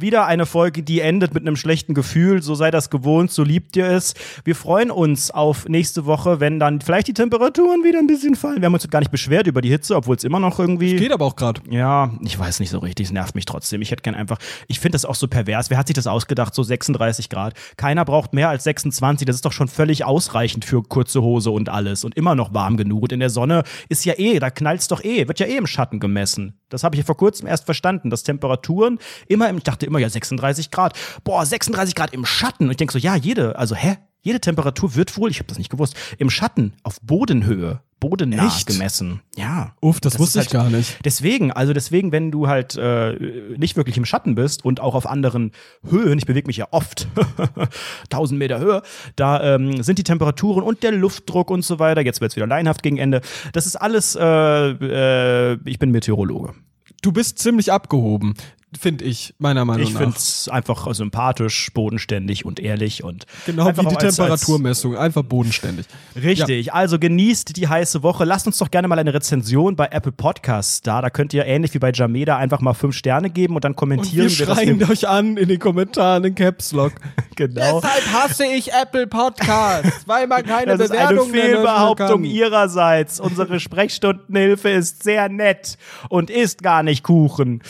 wieder eine Folge, die endet mit einem schlechten Gefühl. So sei das gewohnt, so liebt ihr es. Wir freuen uns auf nächste Woche, wenn dann vielleicht die Temperaturen wieder ein bisschen fallen. Wir haben uns gar nicht beschwert über die Hitze, obwohl es immer noch irgendwie. Geht aber auch gerade. Ja, ich weiß nicht so richtig, es nervt mich trotzdem. Ich hätte gern einfach, ich finde das auch so pervers. Wer hat sich das ausgedacht, so 36 Grad? Keiner braucht mehr als 26, das ist doch schon völlig ausreichend für kurze Hose und alles und immer noch warm genug. Und in der Sonne ist ja eh, da knallt's doch eh, wird ja eh im Schatten gemessen. Das habe ich ja vor kurzem erst verstanden, dass Temperaturen immer im, ich dachte immer ja 36 Grad. Boah, 36 Grad im Schatten. Und ich denke so, ja, jede, also hä? Jede Temperatur wird wohl, ich habe das nicht gewusst, im Schatten auf Bodenhöhe, bodennah Echt? gemessen. Ja. Uff, das, Das wusste ist ich gar nicht. Deswegen, also deswegen, wenn du halt äh, nicht wirklich im Schatten bist und auch auf anderen Höhen, ich bewege mich ja oft 1000 Meter Höhe, da ähm, sind die Temperaturen und der Luftdruck und so weiter, jetzt wird's wieder leinhaft gegen Ende, das ist alles, äh, äh, ich bin Meteorologe. Du bist ziemlich abgehoben, finde ich, meiner Meinung Ich nach. finde es einfach sympathisch, bodenständig und ehrlich und Genau wie die als- Temperaturmessung, einfach bodenständig. Als, richtig, also genießt die heiße Woche. Lasst uns doch gerne mal eine Rezension bei Apple Podcasts da. Da könnt ihr ähnlich wie bei Jameda einfach mal fünf Sterne geben und dann Und kommentieren wir das schreien euch an in den Kommentaren in Caps Lock. genau. Deshalb hasse ich Apple Podcasts, weil man keine Das ist eine Bewertung mehr löschen Fehlbehauptung kann. ihrerseits. Unsere Sprechstundenhilfe ist sehr nett und ist gar nicht Kuchen.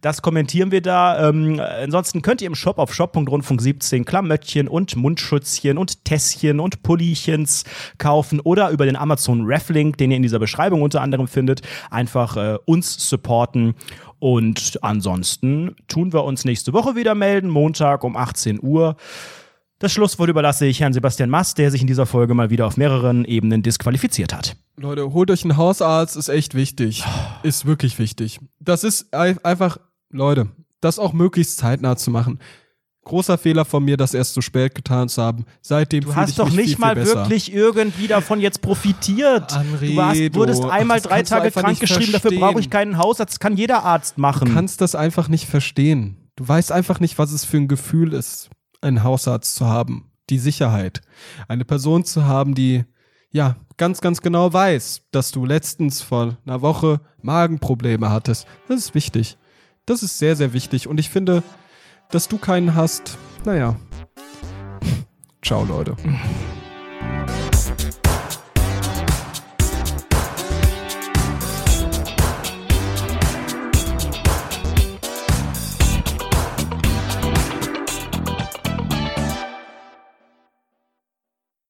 Das kommentieren wir da. Ähm, ansonsten könnt ihr im Shop auf shop.rundfunk17 Klamöttchen und Mundschützchen und Tässchen und Pullichens kaufen oder über den Amazon Reflink, den ihr in dieser Beschreibung unter anderem findet, einfach äh, uns supporten. Und ansonsten tun wir uns nächste Woche wieder melden, Montag um 18 Uhr. Das Schlusswort überlasse ich Herrn Sebastian Mast, der sich in dieser Folge mal wieder auf mehreren Ebenen disqualifiziert hat. Leute, holt euch einen Hausarzt, ist echt wichtig. Ist wirklich wichtig. Das ist ei- einfach, Leute, das auch möglichst zeitnah zu machen. Großer Fehler von mir, das erst so spät getan zu haben. Seitdem Du fühle ich hast doch mich nicht viel, mal viel wirklich irgendwie davon jetzt profitiert. Anredo, du hast, wurdest einmal drei du Tage einfach krank nicht geschrieben, dafür brauche ich keinen Hausarzt. Das kann jeder Arzt Du machen. kannst das einfach nicht verstehen. Du weißt einfach nicht, was es für ein Gefühl ist, einen Hausarzt zu haben. Die Sicherheit. Eine Person zu haben, die ja ganz, ganz genau weiß, dass du letztens vor einer Woche Magenprobleme hattest. Das ist wichtig. Das ist sehr, sehr wichtig. Und ich finde, dass du keinen hast, naja. Ciao, Leute.